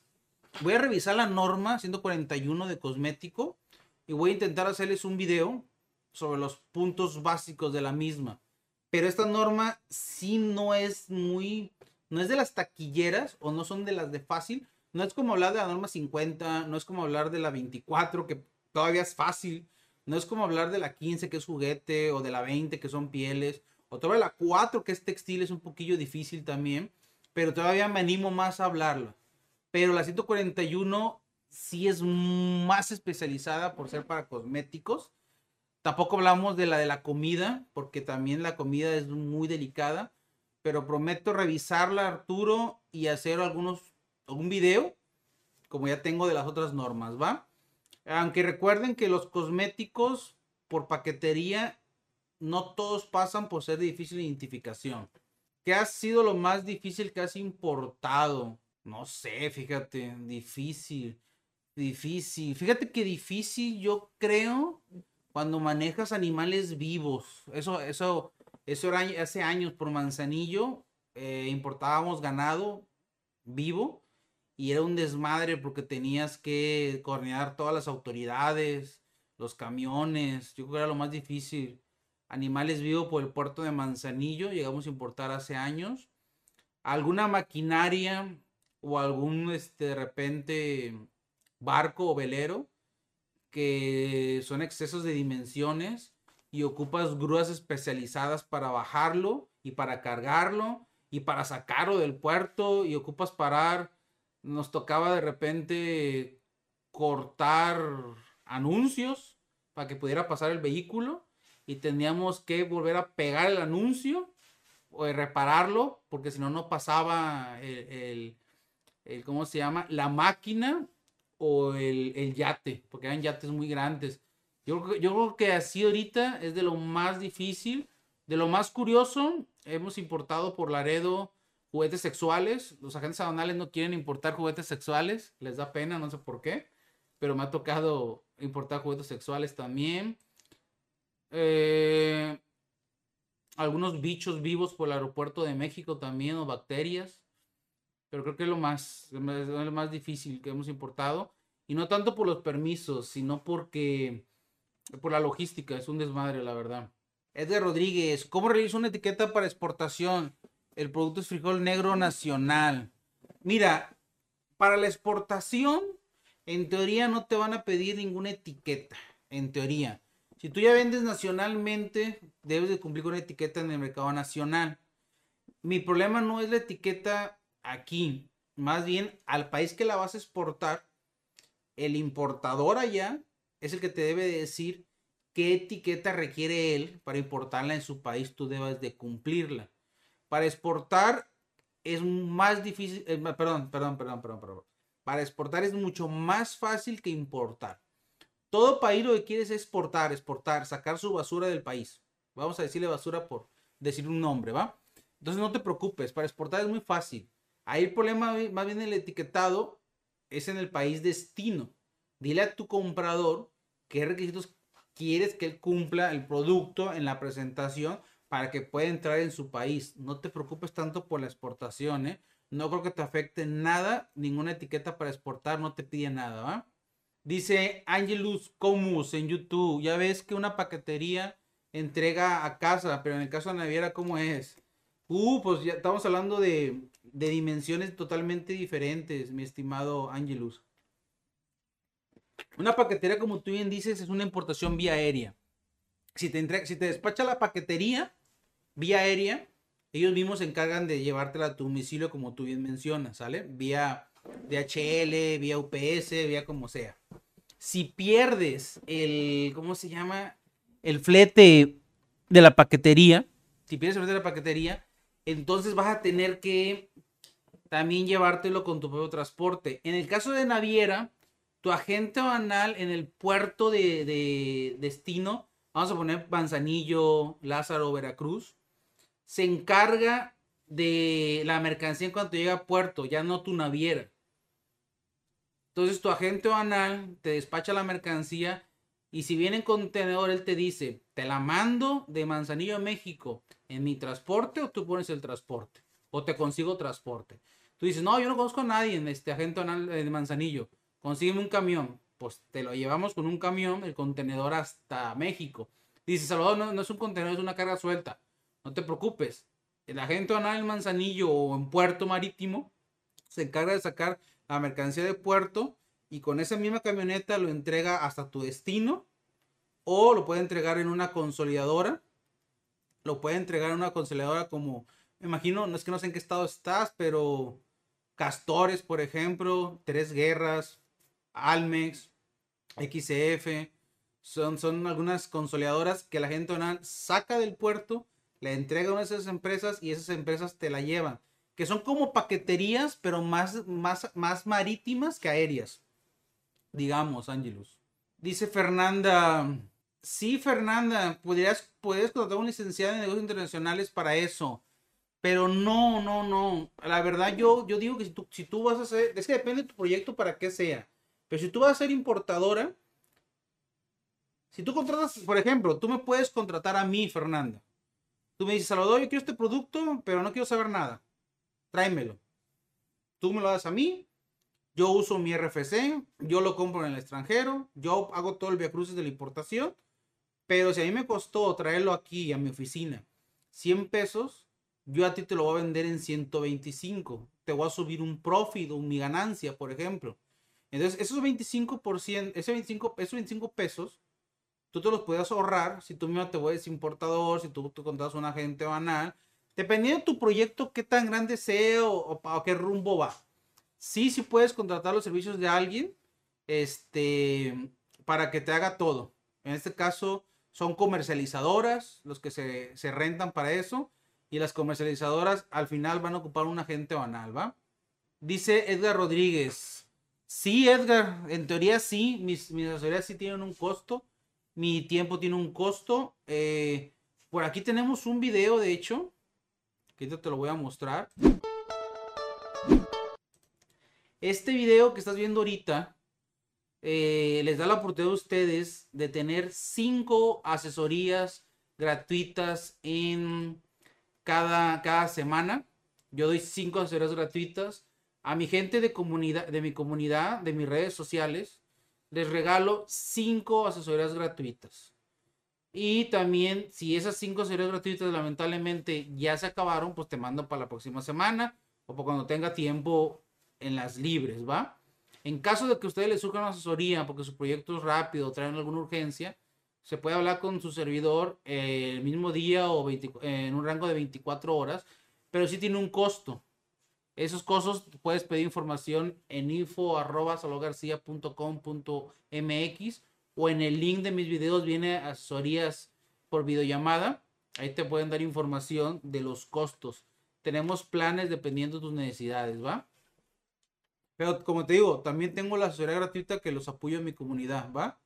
voy a revisar la norma 141 de cosmético y voy a intentar hacerles un video sobre los puntos básicos de la misma. Pero esta norma sí no es muy, no es de las taquilleras o no son de las de fácil. No es como hablar de la norma 50, no es como hablar de la 24, que todavía es fácil. No es como hablar de la 15 que es juguete o de la 20 que son pieles o todavía la 4 que es textil es un poquillo difícil también, pero todavía me animo más a hablarlo. Pero la 141 sí es más especializada por ser para cosméticos. Tampoco hablamos de la de la comida, porque también la comida es muy delicada, pero prometo revisarla, Arturo, y hacer algunos, algún video, como ya tengo de las otras normas, ¿va? Aunque recuerden que los cosméticos por paquetería no todos pasan por ser de difícil identificación. ¿Qué ha sido lo más difícil que has importado? No sé, fíjate, difícil, difícil. Fíjate que difícil yo creo cuando manejas animales vivos. Eso, eso, eso era hace años por Manzanillo. Eh, importábamos ganado vivo y era un desmadre porque tenías que coordinar todas las autoridades, los camiones, yo creo que era lo más difícil. animales vivos por el puerto de Manzanillo, llegamos a importar hace años. Alguna maquinaria o algún, este, de repente, barco o velero que son excesos de dimensiones y ocupas grúas especializadas para bajarlo y para cargarlo y para sacarlo del puerto y ocupas parar. Nos tocaba de repente cortar anuncios para que pudiera pasar el vehículo y teníamos que volver a pegar el anuncio o repararlo porque si no no pasaba el, ¿cómo se llama? La máquina o el, el, yate, porque eran yates muy grandes. Yo, yo creo que así ahorita es de lo más difícil, de lo más curioso. Hemos importado por Laredo juguetes sexuales. Los agentes aduanales no quieren importar juguetes sexuales, les da pena, no sé por qué, pero me ha tocado importar juguetes sexuales también. Eh, algunos bichos vivos por el aeropuerto de México también, o bacterias. Pero creo que es lo más, lo más difícil que hemos importado. Y no tanto por los permisos, sino porque por la logística. Es un desmadre, la verdad. Edgar Rodríguez, ¿cómo realizo una etiqueta para exportación? El producto es frijol negro nacional. Mira, para la exportación, en teoría no te van a pedir ninguna etiqueta. En teoría. Si tú ya vendes nacionalmente, debes de cumplir con una etiqueta en el mercado nacional. Mi problema no es la etiqueta aquí, más bien al país que la vas a exportar, el importador allá es el que te debe decir qué etiqueta requiere él para importarla en su país, tú debes de cumplirla. Para exportar es más difícil, eh, perdón, perdón, perdón, perdón, perdón. Para exportar es mucho más fácil que importar. Todo país lo que quiere es exportar, exportar, sacar su basura del país. Vamos a decirle basura por decir un nombre, ¿va? Entonces no te preocupes, para exportar es muy fácil. Ahí el problema más bien el etiquetado es en el país destino. Dile a tu comprador qué requisitos quieres que él cumpla el producto en la presentación para que pueda entrar en su país. No te preocupes tanto por la exportación, ¿eh? No creo que te afecte nada, ninguna etiqueta para exportar no te pide nada, ¿va? Dice Angelus Comus en YouTube, ya ves que una paquetería entrega a casa, pero en el caso de Naviera, ¿cómo es? Uh, pues ya estamos hablando de, de dimensiones totalmente diferentes, mi estimado Angelus. Una paquetería, como tú bien dices, es una importación vía aérea. Si te, si te despacha la paquetería vía aérea, ellos mismos se encargan de llevártela a tu domicilio, como tú bien mencionas, ¿sale? Vía DHL, vía UPS, vía como sea. Si pierdes el, ¿cómo se llama? El flete de la paquetería, si pierdes el flete de la paquetería, entonces vas a tener que también llevártelo con tu propio transporte. En el caso de naviera, tu agente banal en el puerto de, de destino, vamos a poner Manzanillo, Lázaro, Veracruz, se encarga de la mercancía en cuanto llega a puerto, ya no tu naviera. Entonces tu agente banal te despacha la mercancía y si viene en contenedor, él te dice, te la mando de Manzanillo a México en mi transporte o tú pones el transporte o te consigo transporte. Tú dices, no, yo no conozco a nadie en este agente de Manzanillo. Consígueme un camión. Pues te lo llevamos con un camión, el contenedor hasta México. Dices, Salvador, no es un contenedor, es una carga suelta. No te preocupes. El agente aduanal en Manzanillo o en Puerto Marítimo se encarga de sacar la mercancía de puerto y con esa misma camioneta lo entrega hasta tu destino o lo puede entregar en una consolidadora. Lo puede entregar en una consolidadora como, me imagino, no es que no sé en qué estado estás, pero Castores, por ejemplo, Tres Guerras, Almex, XF, son, son algunas consolidadoras que la gente saca del puerto, le entrega a esas empresas y esas empresas te la llevan. Que son como paqueterías, pero más, más, más marítimas que aéreas. Digamos, Angelus. Dice Fernanda. Sí, Fernanda, podrías, podrías contratar un licenciado en negocios internacionales para eso. Pero no, no, no. La verdad, yo, yo digo que si tú, si tú vas a hacer, es que depende de tu proyecto para qué sea. Pero si tú vas a ser importadora, si tú contratas, por ejemplo, tú me puedes contratar a mí, Fernanda. Tú me dices, Salvador, yo quiero este producto, pero no quiero saber nada. Tráemelo. Tú me lo das a mí. Yo uso mi RFC. Yo lo compro en el extranjero. Yo hago todo el via cruces de la importación. Pero si a mí me costó traerlo aquí a mi oficina 100 pesos, yo a ti te lo voy a vender en 125. Te voy a subir un profit o mi ganancia, por ejemplo. Entonces, esos 25%, ese 25, esos 25 pesos, tú te los puedes ahorrar si tú mismo te vuelves importador, si tú, tú contratas a un agente banal. Dependiendo de tu proyecto, qué tan grande sea o, o, qué rumbo va. Sí, sí puedes contratar los servicios de alguien este, para que te haga todo. En este caso, son comercializadoras los que se, se rentan para eso. Y las comercializadoras al final van a ocupar un agente banal, ¿va? Dice Edgar Rodríguez. Sí, Edgar, en teoría sí, mis, mis asesorías sí tienen un costo, mi tiempo tiene un costo. Eh, por aquí tenemos un video, de hecho, que te lo voy a mostrar. Este video que estás viendo ahorita eh, les da la oportunidad a ustedes de tener cinco asesorías gratuitas en cada, cada semana. Yo doy cinco asesorías gratuitas a mi gente de comunidad, de mi comunidad, de mis redes sociales, les regalo cinco asesorías gratuitas. Y también, si esas cinco asesorías gratuitas lamentablemente ya se acabaron, pues te mando para la próxima semana o para cuando tenga tiempo en las libres, ¿va? En caso de que ustedes les surja una asesoría porque su proyecto es rápido o traen alguna urgencia, se puede hablar con su servidor el mismo día o en un rango de 24 horas, pero sí tiene un costo. Esos costos puedes pedir información en info.salogarcia.com.mx o en el link de mis videos viene asesorías por videollamada. Ahí te pueden dar información de los costos. Tenemos planes dependiendo de tus necesidades, ¿va? Pero como te digo, también tengo la asesoría gratuita que los apoyo en mi comunidad, ¿va?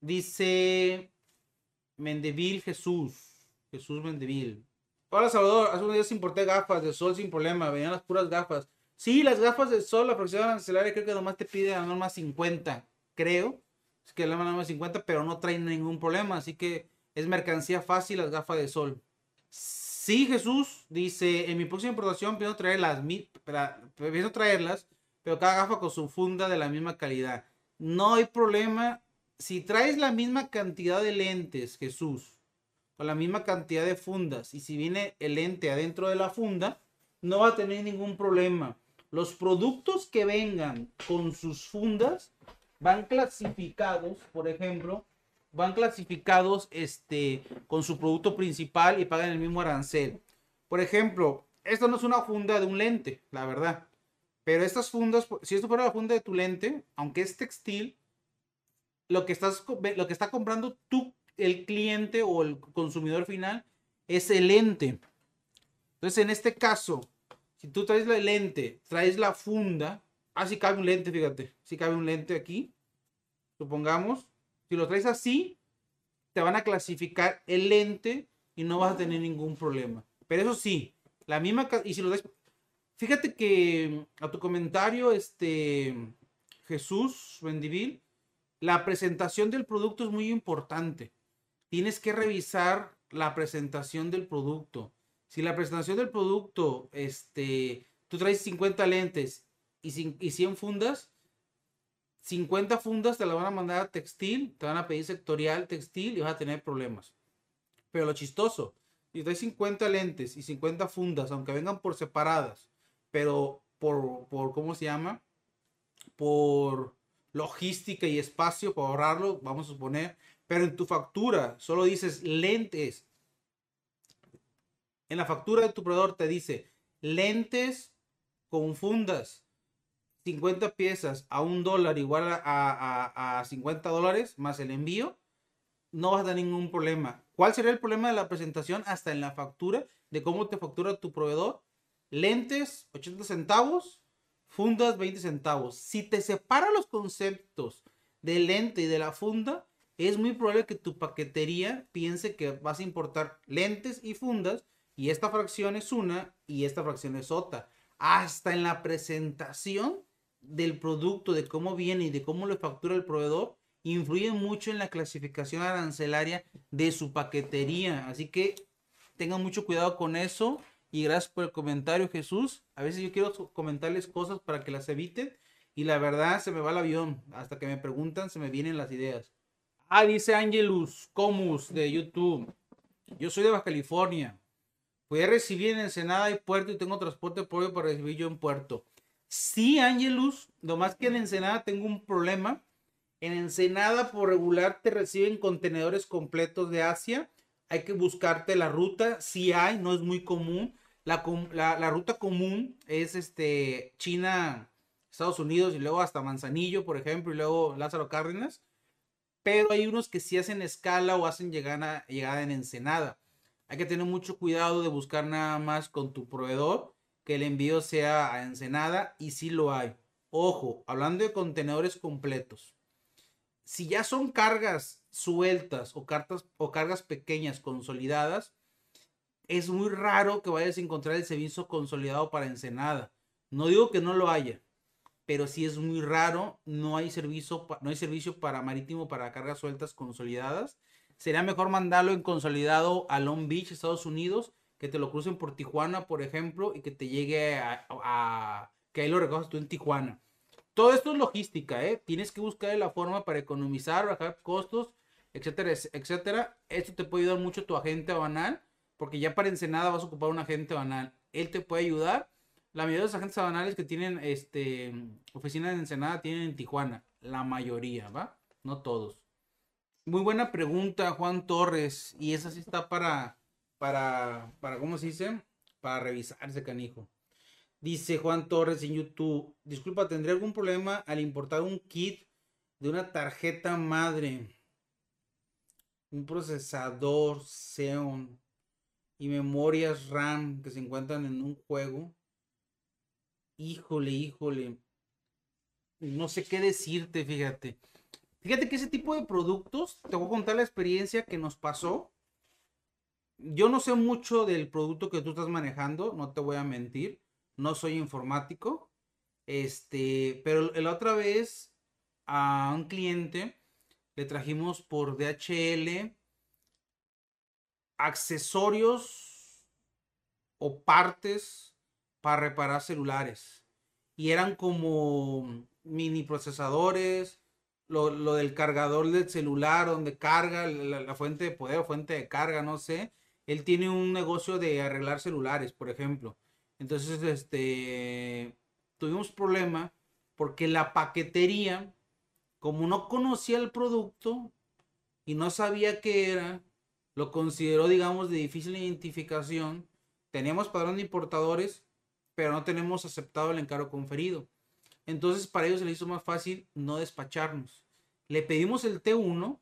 Dice Mendeville Jesús. Jesús Mendeville. Hola Salvador, hace unos días importé gafas de sol sin problema, venían las puras gafas. Sí, las gafas de sol, la fracción arancelaria creo que nomás te pide la norma 50, creo. Es que la norma 50, pero no trae ningún problema, así que es mercancía fácil las gafas de sol. Sí, Jesús dice, en mi próxima importación pienso traerlas, pienso traerlas, pero cada gafa con su funda de la misma calidad. No hay problema. Si traes la misma cantidad de lentes, Jesús, con la misma cantidad de fundas y si viene el lente adentro de la funda, no va a tener ningún problema. Los productos que vengan con sus fundas van clasificados, por ejemplo, van clasificados este, con su producto principal y pagan el mismo arancel. Por ejemplo, esto no es una funda de un lente, la verdad. Pero estas fundas, si esto fuera la funda de tu lente, aunque es textil, lo que, estás, lo que está comprando tú el cliente o el consumidor final es el lente. Entonces, en este caso, si tú traes la lente, traes la funda, ah, si cabe un lente, fíjate, si cabe un lente aquí, supongamos, si lo traes así, te van a clasificar el lente y no vas a tener ningún problema. Pero eso sí, la misma, y si lo traes, fíjate que a tu comentario, este, Jesús Bendivil, la presentación del producto es muy importante tienes que revisar la presentación del producto. Si la presentación del producto, este, tú traes 50 lentes y, 100 fundas, 50 fundas te la van a mandar a textil, te van a pedir sectorial textil y vas a tener problemas. Pero lo chistoso, si traes 50 lentes y 50 fundas, aunque vengan por separadas, pero por, por ¿cómo se llama? Por logística y espacio para ahorrarlo, vamos a suponer, pero en tu factura solo dices lentes. En la factura de tu proveedor te dice lentes con fundas, 50 piezas a un dólar igual a, a, a 50 dólares más el envío, no vas a tener ningún problema. ¿Cuál sería el problema de la presentación hasta en la factura de cómo te factura tu proveedor? Lentes 80 centavos, fundas 20 centavos. Si te separa los conceptos del lente y de la funda, es muy probable que tu paquetería piense que vas a importar lentes y fundas y esta fracción es una y esta fracción es otra. Hasta en la presentación del producto, de cómo viene y de cómo lo factura el proveedor, influye mucho en la clasificación arancelaria de su paquetería. Así que tengan mucho cuidado con eso. Y gracias por el comentario, Jesús. A veces yo quiero comentarles cosas para que las eviten. Y la verdad se me va el avión. Hasta que me preguntan, se me vienen las ideas. Ah, dice Angelus Comus de YouTube. Yo soy de Baja California. Voy a recibir en Ensenada y Puerto y tengo transporte propio para recibir yo en Puerto. Sí, Angelus, más que en Ensenada tengo un problema. En Ensenada por regular te reciben contenedores completos de Asia. Hay que buscarte la ruta. Sí hay, no es muy común. La, la ruta común es este China, Estados Unidos y luego hasta Manzanillo, por ejemplo, y luego Lázaro Cárdenas pero hay unos que sí hacen escala o hacen llegada, llegada en Ensenada. Hay que tener mucho cuidado de buscar nada más con tu proveedor que el envío sea a Ensenada y sí lo hay. Ojo, hablando de contenedores completos. Si ya son cargas sueltas o, cartas, o cargas pequeñas consolidadas, es muy raro que vayas a encontrar el servicio consolidado para Ensenada. No digo que no lo haya, pero si es muy raro, no hay servicio, no hay servicio para marítimo para cargas sueltas consolidadas. Sería mejor mandarlo en consolidado a Long Beach, Estados Unidos, que te lo crucen por Tijuana, por ejemplo, y que te llegue a, que ahí lo recojas tú en Tijuana. Todo esto es logística, ¿eh? Tienes que buscar la forma para economizar, bajar costos, etcétera, etcétera. Esto te puede ayudar mucho tu agente banal, porque ya para Ensenada vas a ocupar un agente banal. Él te puede ayudar la mayoría de los agentes aduanales que tienen este, oficinas en Ensenada tienen en Tijuana. La mayoría, ¿va? No todos. Muy buena pregunta, Juan Torres. Y esa sí está para, para, para, ¿cómo se dice? Para revisarse, canijo. Dice Juan Torres en YouTube. Disculpa, ¿tendré algún problema al importar un kit de una tarjeta madre? Un procesador Xeon y memorias RAM que se encuentran en un juego. Híjole, híjole. No sé qué decirte, fíjate. Fíjate que ese tipo de productos, te voy a contar la experiencia que nos pasó. Yo no sé mucho del producto que tú estás manejando, no te voy a mentir. No soy informático. Este, pero la otra vez a un cliente le trajimos por DHL accesorios o partes para reparar celulares. Y eran como mini procesadores, lo, del cargador del celular, donde carga la, fuente de poder, fuente de carga, no sé. Él tiene un negocio de arreglar celulares, por ejemplo. Entonces, este, tuvimos problema porque la paquetería, como no conocía el producto y no sabía qué era, lo consideró, digamos, de difícil identificación. Teníamos padrón de importadores pero no tenemos aceptado el encargo conferido. Entonces para ellos se les hizo más fácil no despacharnos. Le pedimos el T1,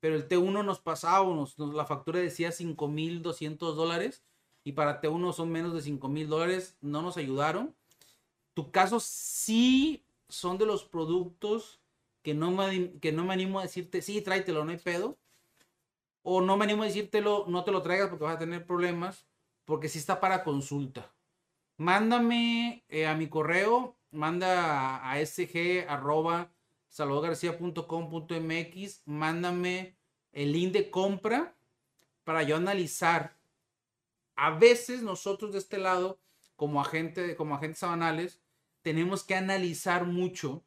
pero el T1 nos pasaba, la factura decía 5.200 dólares y para T1 son menos de 5.000 dólares, no nos ayudaron. Tu caso sí son de los productos que no, me, que no me animo a decirte, sí, tráetelo, no hay pedo. O no me animo a decírtelo, no te lo traigas porque vas a tener problemas, porque sí está para consulta mándame eh, a mi correo, manda a, sg arroba salvadorgarcia.com.mx, mándame el link de compra para yo analizar. A veces nosotros de este lado, como agente, como agentes sabanales, tenemos que analizar mucho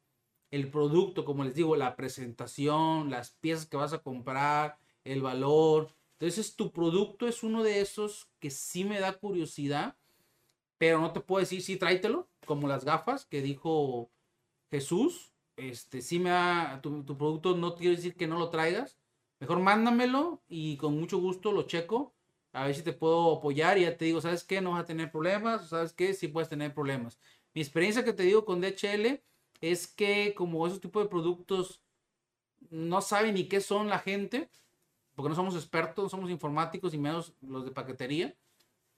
el producto, como les digo, la presentación, las piezas que vas a comprar, el valor. Entonces, tu producto es uno de esos que sí me da curiosidad pero no te puedo decir si tráetelo, como las gafas que dijo Jesús. Este, si me da, tu, producto no quiere decir que no lo traigas. Mejor mándamelo y con mucho gusto lo checo. A ver si te puedo apoyar y ya te digo, ¿sabes qué? No vas a tener problemas, ¿sabes qué? Sí puedes tener problemas. Mi experiencia que te digo con DHL es que como esos tipos de productos no saben ni qué son la gente, porque no somos expertos, no somos informáticos y menos los de paquetería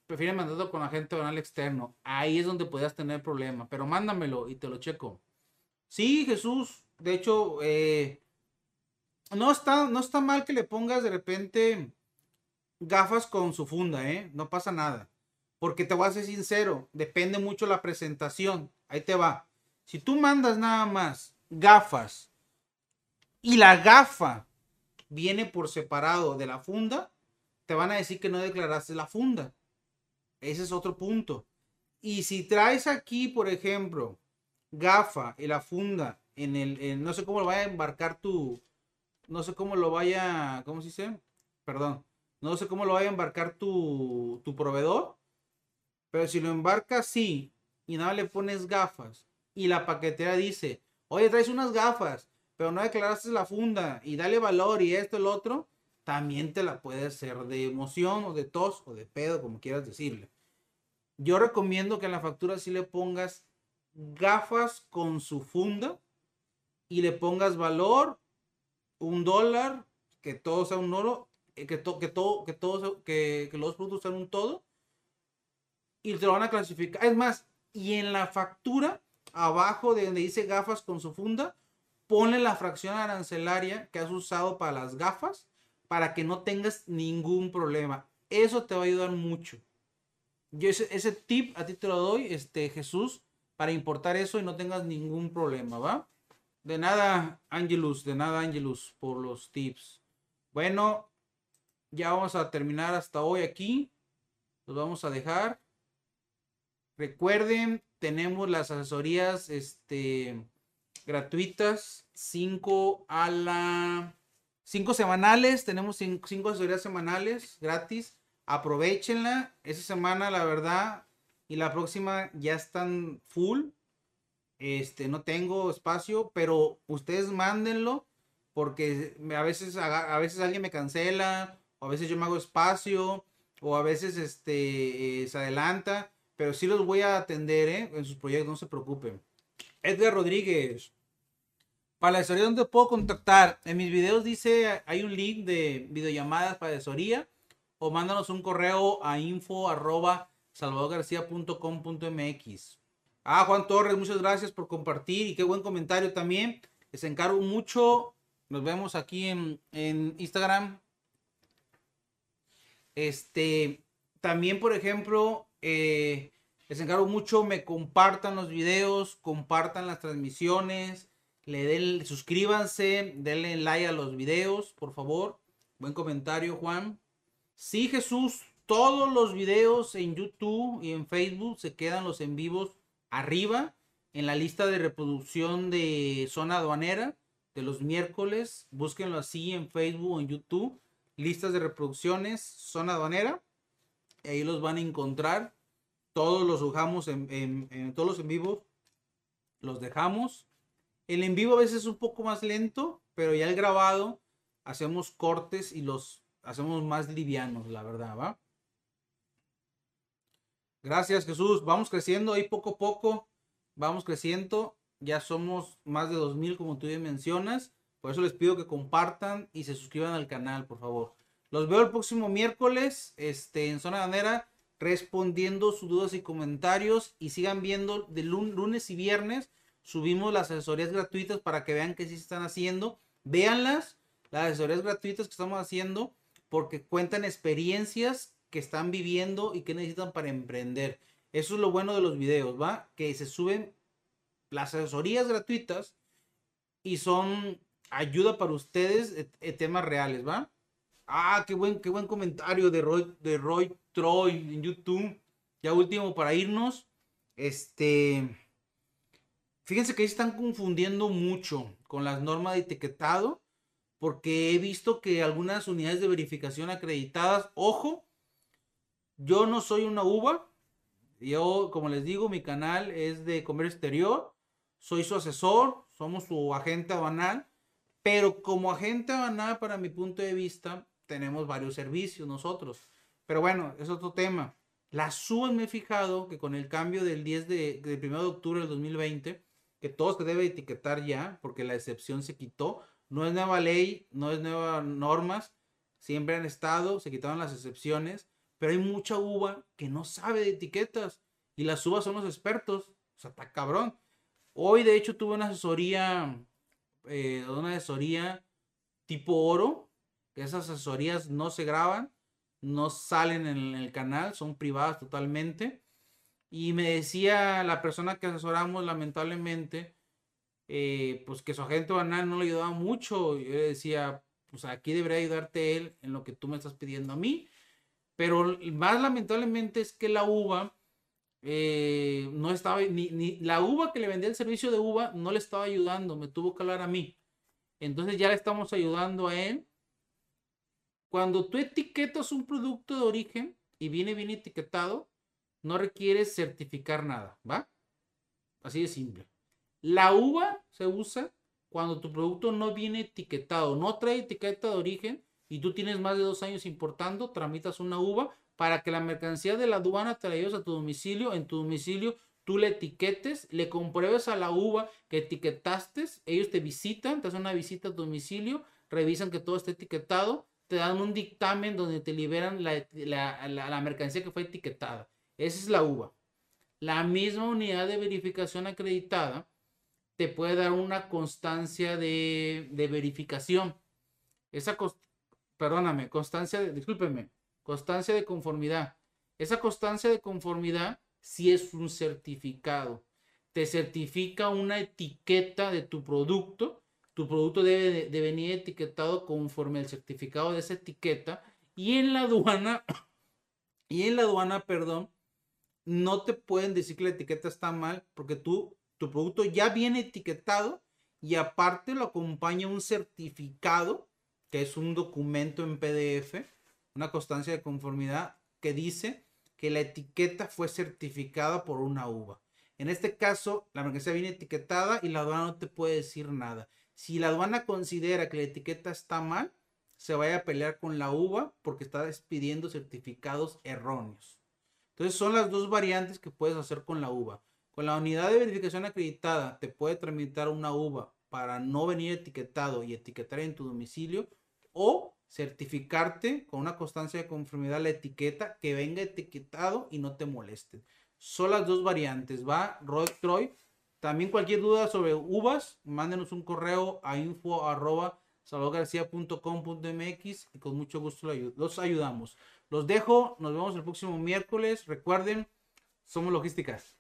prefieren mandarlo con agente banal externo. Ahí es donde podías tener problema. Pero mándamelo y te lo checo. Sí, Jesús. De hecho, eh, no, está, no está mal que le pongas de repente gafas con su funda, ¿eh? No pasa nada. Porque te voy a ser sincero, depende mucho la presentación. Ahí te va. Si tú mandas nada más gafas y la gafa viene por separado de la funda, te van a decir que no declaraste la funda. Ese es otro punto. Y si traes aquí, por ejemplo, gafa y la funda en el, no sé cómo lo va a embarcar tu, no sé cómo lo vaya, ¿cómo se dice? Perdón, no sé cómo lo vaya a embarcar tu, tu proveedor, pero si lo embarca así y nada le pones gafas y la paquetera dice, oye, traes unas gafas, pero no declaraste la funda y dale valor y esto, el otro, también te la puede hacer de emoción o de tos o de pedo, como quieras decirle. Yo recomiendo que en la factura sí le pongas gafas con su funda y le pongas valor, un dólar, que todo sea un oro, eh, que, que todo, que todo, que, que los productos sean un todo y te lo van a clasificar. Es más, y en la factura, abajo de donde dice gafas con su funda, ponle la fracción arancelaria que has usado para las gafas para que no tengas ningún problema. Eso te va a ayudar mucho. Yo ese, ese tip a ti te lo doy, este Jesús, para importar eso y no tengas ningún problema, ¿va? De nada, Angelus, de nada, Angelus, por los tips. Bueno, ya vamos a terminar hasta hoy aquí. Los vamos a dejar. Recuerden, tenemos las asesorías este, gratuitas, 5 a la 5 semanales, tenemos 5 asesorías semanales gratis. Aprovechenla. Esa semana, la verdad, y la próxima ya están full. Este, no tengo espacio, pero ustedes mándenlo porque a veces, a veces alguien me cancela, o a veces yo me hago espacio, o a veces este, eh, se adelanta pero sí los voy a atender ¿eh? en sus proyectos, no se preocupen. Edgar Rodríguez. Para la asesoría, ¿dónde puedo contactar? En mis videos dice, hay un link de videollamadas para asesoría o mándanos un correo a info arroba. Ah, Juan Torres, muchas gracias por compartir y qué buen comentario también. Les encargo mucho. Nos vemos aquí en, en Instagram. Este, también, por ejemplo, eh, les encargo mucho, me compartan los videos, compartan las transmisiones, le den, suscríbanse, denle like a los videos, por favor. Buen comentario, Juan. Sí, Jesús, todos los videos en YouTube y en Facebook se quedan los en vivos arriba en la lista de reproducción de zona aduanera de los miércoles. Búsquenlo así en Facebook o en YouTube. Listas de reproducciones, zona aduanera ahí los van a encontrar. Todos los dejamos en, todos los en vivo. Los dejamos. El en vivo a veces es un poco más lento, pero ya el grabado hacemos cortes y los hacemos más livianos, la verdad, ¿va? Gracias Jesús. Vamos creciendo ahí poco a poco. Vamos creciendo. Ya somos más de 2000 como tú ya mencionas. Por eso les pido que compartan y se suscriban al canal, por favor. Los veo el próximo miércoles este, en Zona Ganera respondiendo sus dudas y comentarios y sigan viendo de lunes y viernes subimos las asesorías gratuitas para que vean que sí se están haciendo. Véanlas, las asesorías gratuitas que estamos haciendo porque cuentan experiencias que están viviendo y que necesitan para emprender. Eso es lo bueno de los videos, ¿va? Que se suben las asesorías gratuitas y son ayuda para ustedes en temas reales, ¿va? Ah, qué buen, qué buen comentario de Roy, de Roy Troy en YouTube. Ya último para irnos. Este. Fíjense que ahí están confundiendo mucho con las normas de etiquetado. Porque he visto que algunas unidades de verificación acreditadas, ojo, yo no soy una uva. Yo, como les digo, mi canal es de comercio exterior. Soy su asesor, somos su agente banal. Pero como agente banal, para mi punto de vista, tenemos varios servicios nosotros. Pero bueno, es otro tema. La SUA me he fijado que con el cambio del 10 de, del 1 de octubre del 2020, que todos se debe etiquetar ya, porque la excepción se quitó. No es nueva ley, no es nuevas normas, siempre han estado, se quitaron las excepciones, pero hay mucha uva que no sabe de etiquetas y las uvas son los expertos. O sea, está cabrón. Hoy, de hecho, tuve una asesoría, eh, una asesoría tipo oro, esas asesorías no se graban, no salen en el canal, son privadas totalmente. Y me decía la persona que asesoramos, lamentablemente, eh, pues que su agente banal no le ayudaba mucho. Yo le decía, pues aquí debería ayudarte él en lo que tú me estás pidiendo a mí. Pero más lamentablemente es que la uva eh, no estaba, ni, ni, la uva que le vendía el servicio de uva no le estaba ayudando, me tuvo que hablar a mí. Entonces ya le estamos ayudando a él. Cuando tú etiquetas un producto de origen y viene bien etiquetado, no requieres certificar nada, ¿va? Así de simple. La uva se usa cuando tu producto no viene etiquetado, no trae etiqueta de origen y tú tienes más de dos años importando, tramitas una uva para que la mercancía de la aduana te la lleves a tu domicilio. En tu domicilio tú le etiquetes, le compruebes a la uva que etiquetaste, ellos te visitan, te hacen una visita a tu domicilio, revisan que todo esté etiquetado, te dan un dictamen donde te liberan la, la mercancía que fue etiquetada. Esa es la uva. La misma unidad de verificación acreditada te puede dar una constancia de, verificación. Esa, perdóname, constancia, de, discúlpeme, constancia de conformidad. Esa constancia de conformidad si es un certificado. Te certifica una etiqueta de tu producto. Tu producto debe de, venir etiquetado conforme al certificado de esa etiqueta. Y en la aduana, y en la aduana, perdón, no te pueden decir que la etiqueta está mal porque tú tu producto ya viene etiquetado y aparte lo acompaña un certificado, que es un documento en PDF, una constancia de conformidad que dice que la etiqueta fue certificada por una uva. En este caso, la mercancía viene etiquetada y la aduana no te puede decir nada. Si la aduana considera que la etiqueta está mal, se vaya a pelear con la uva porque está despidiendo certificados erróneos. Entonces son las dos variantes que puedes hacer con la uva. Con la unidad de verificación acreditada te puede tramitar una uva para no venir etiquetado y etiquetar en tu domicilio o certificarte con una constancia de conformidad la etiqueta que venga etiquetado y no te moleste. Son las dos variantes, ¿va? Rod Troy. También cualquier duda sobre uvas, mándenos un correo a info y con mucho gusto los ayudamos. Los dejo, nos vemos el próximo miércoles. Recuerden, somos logísticas.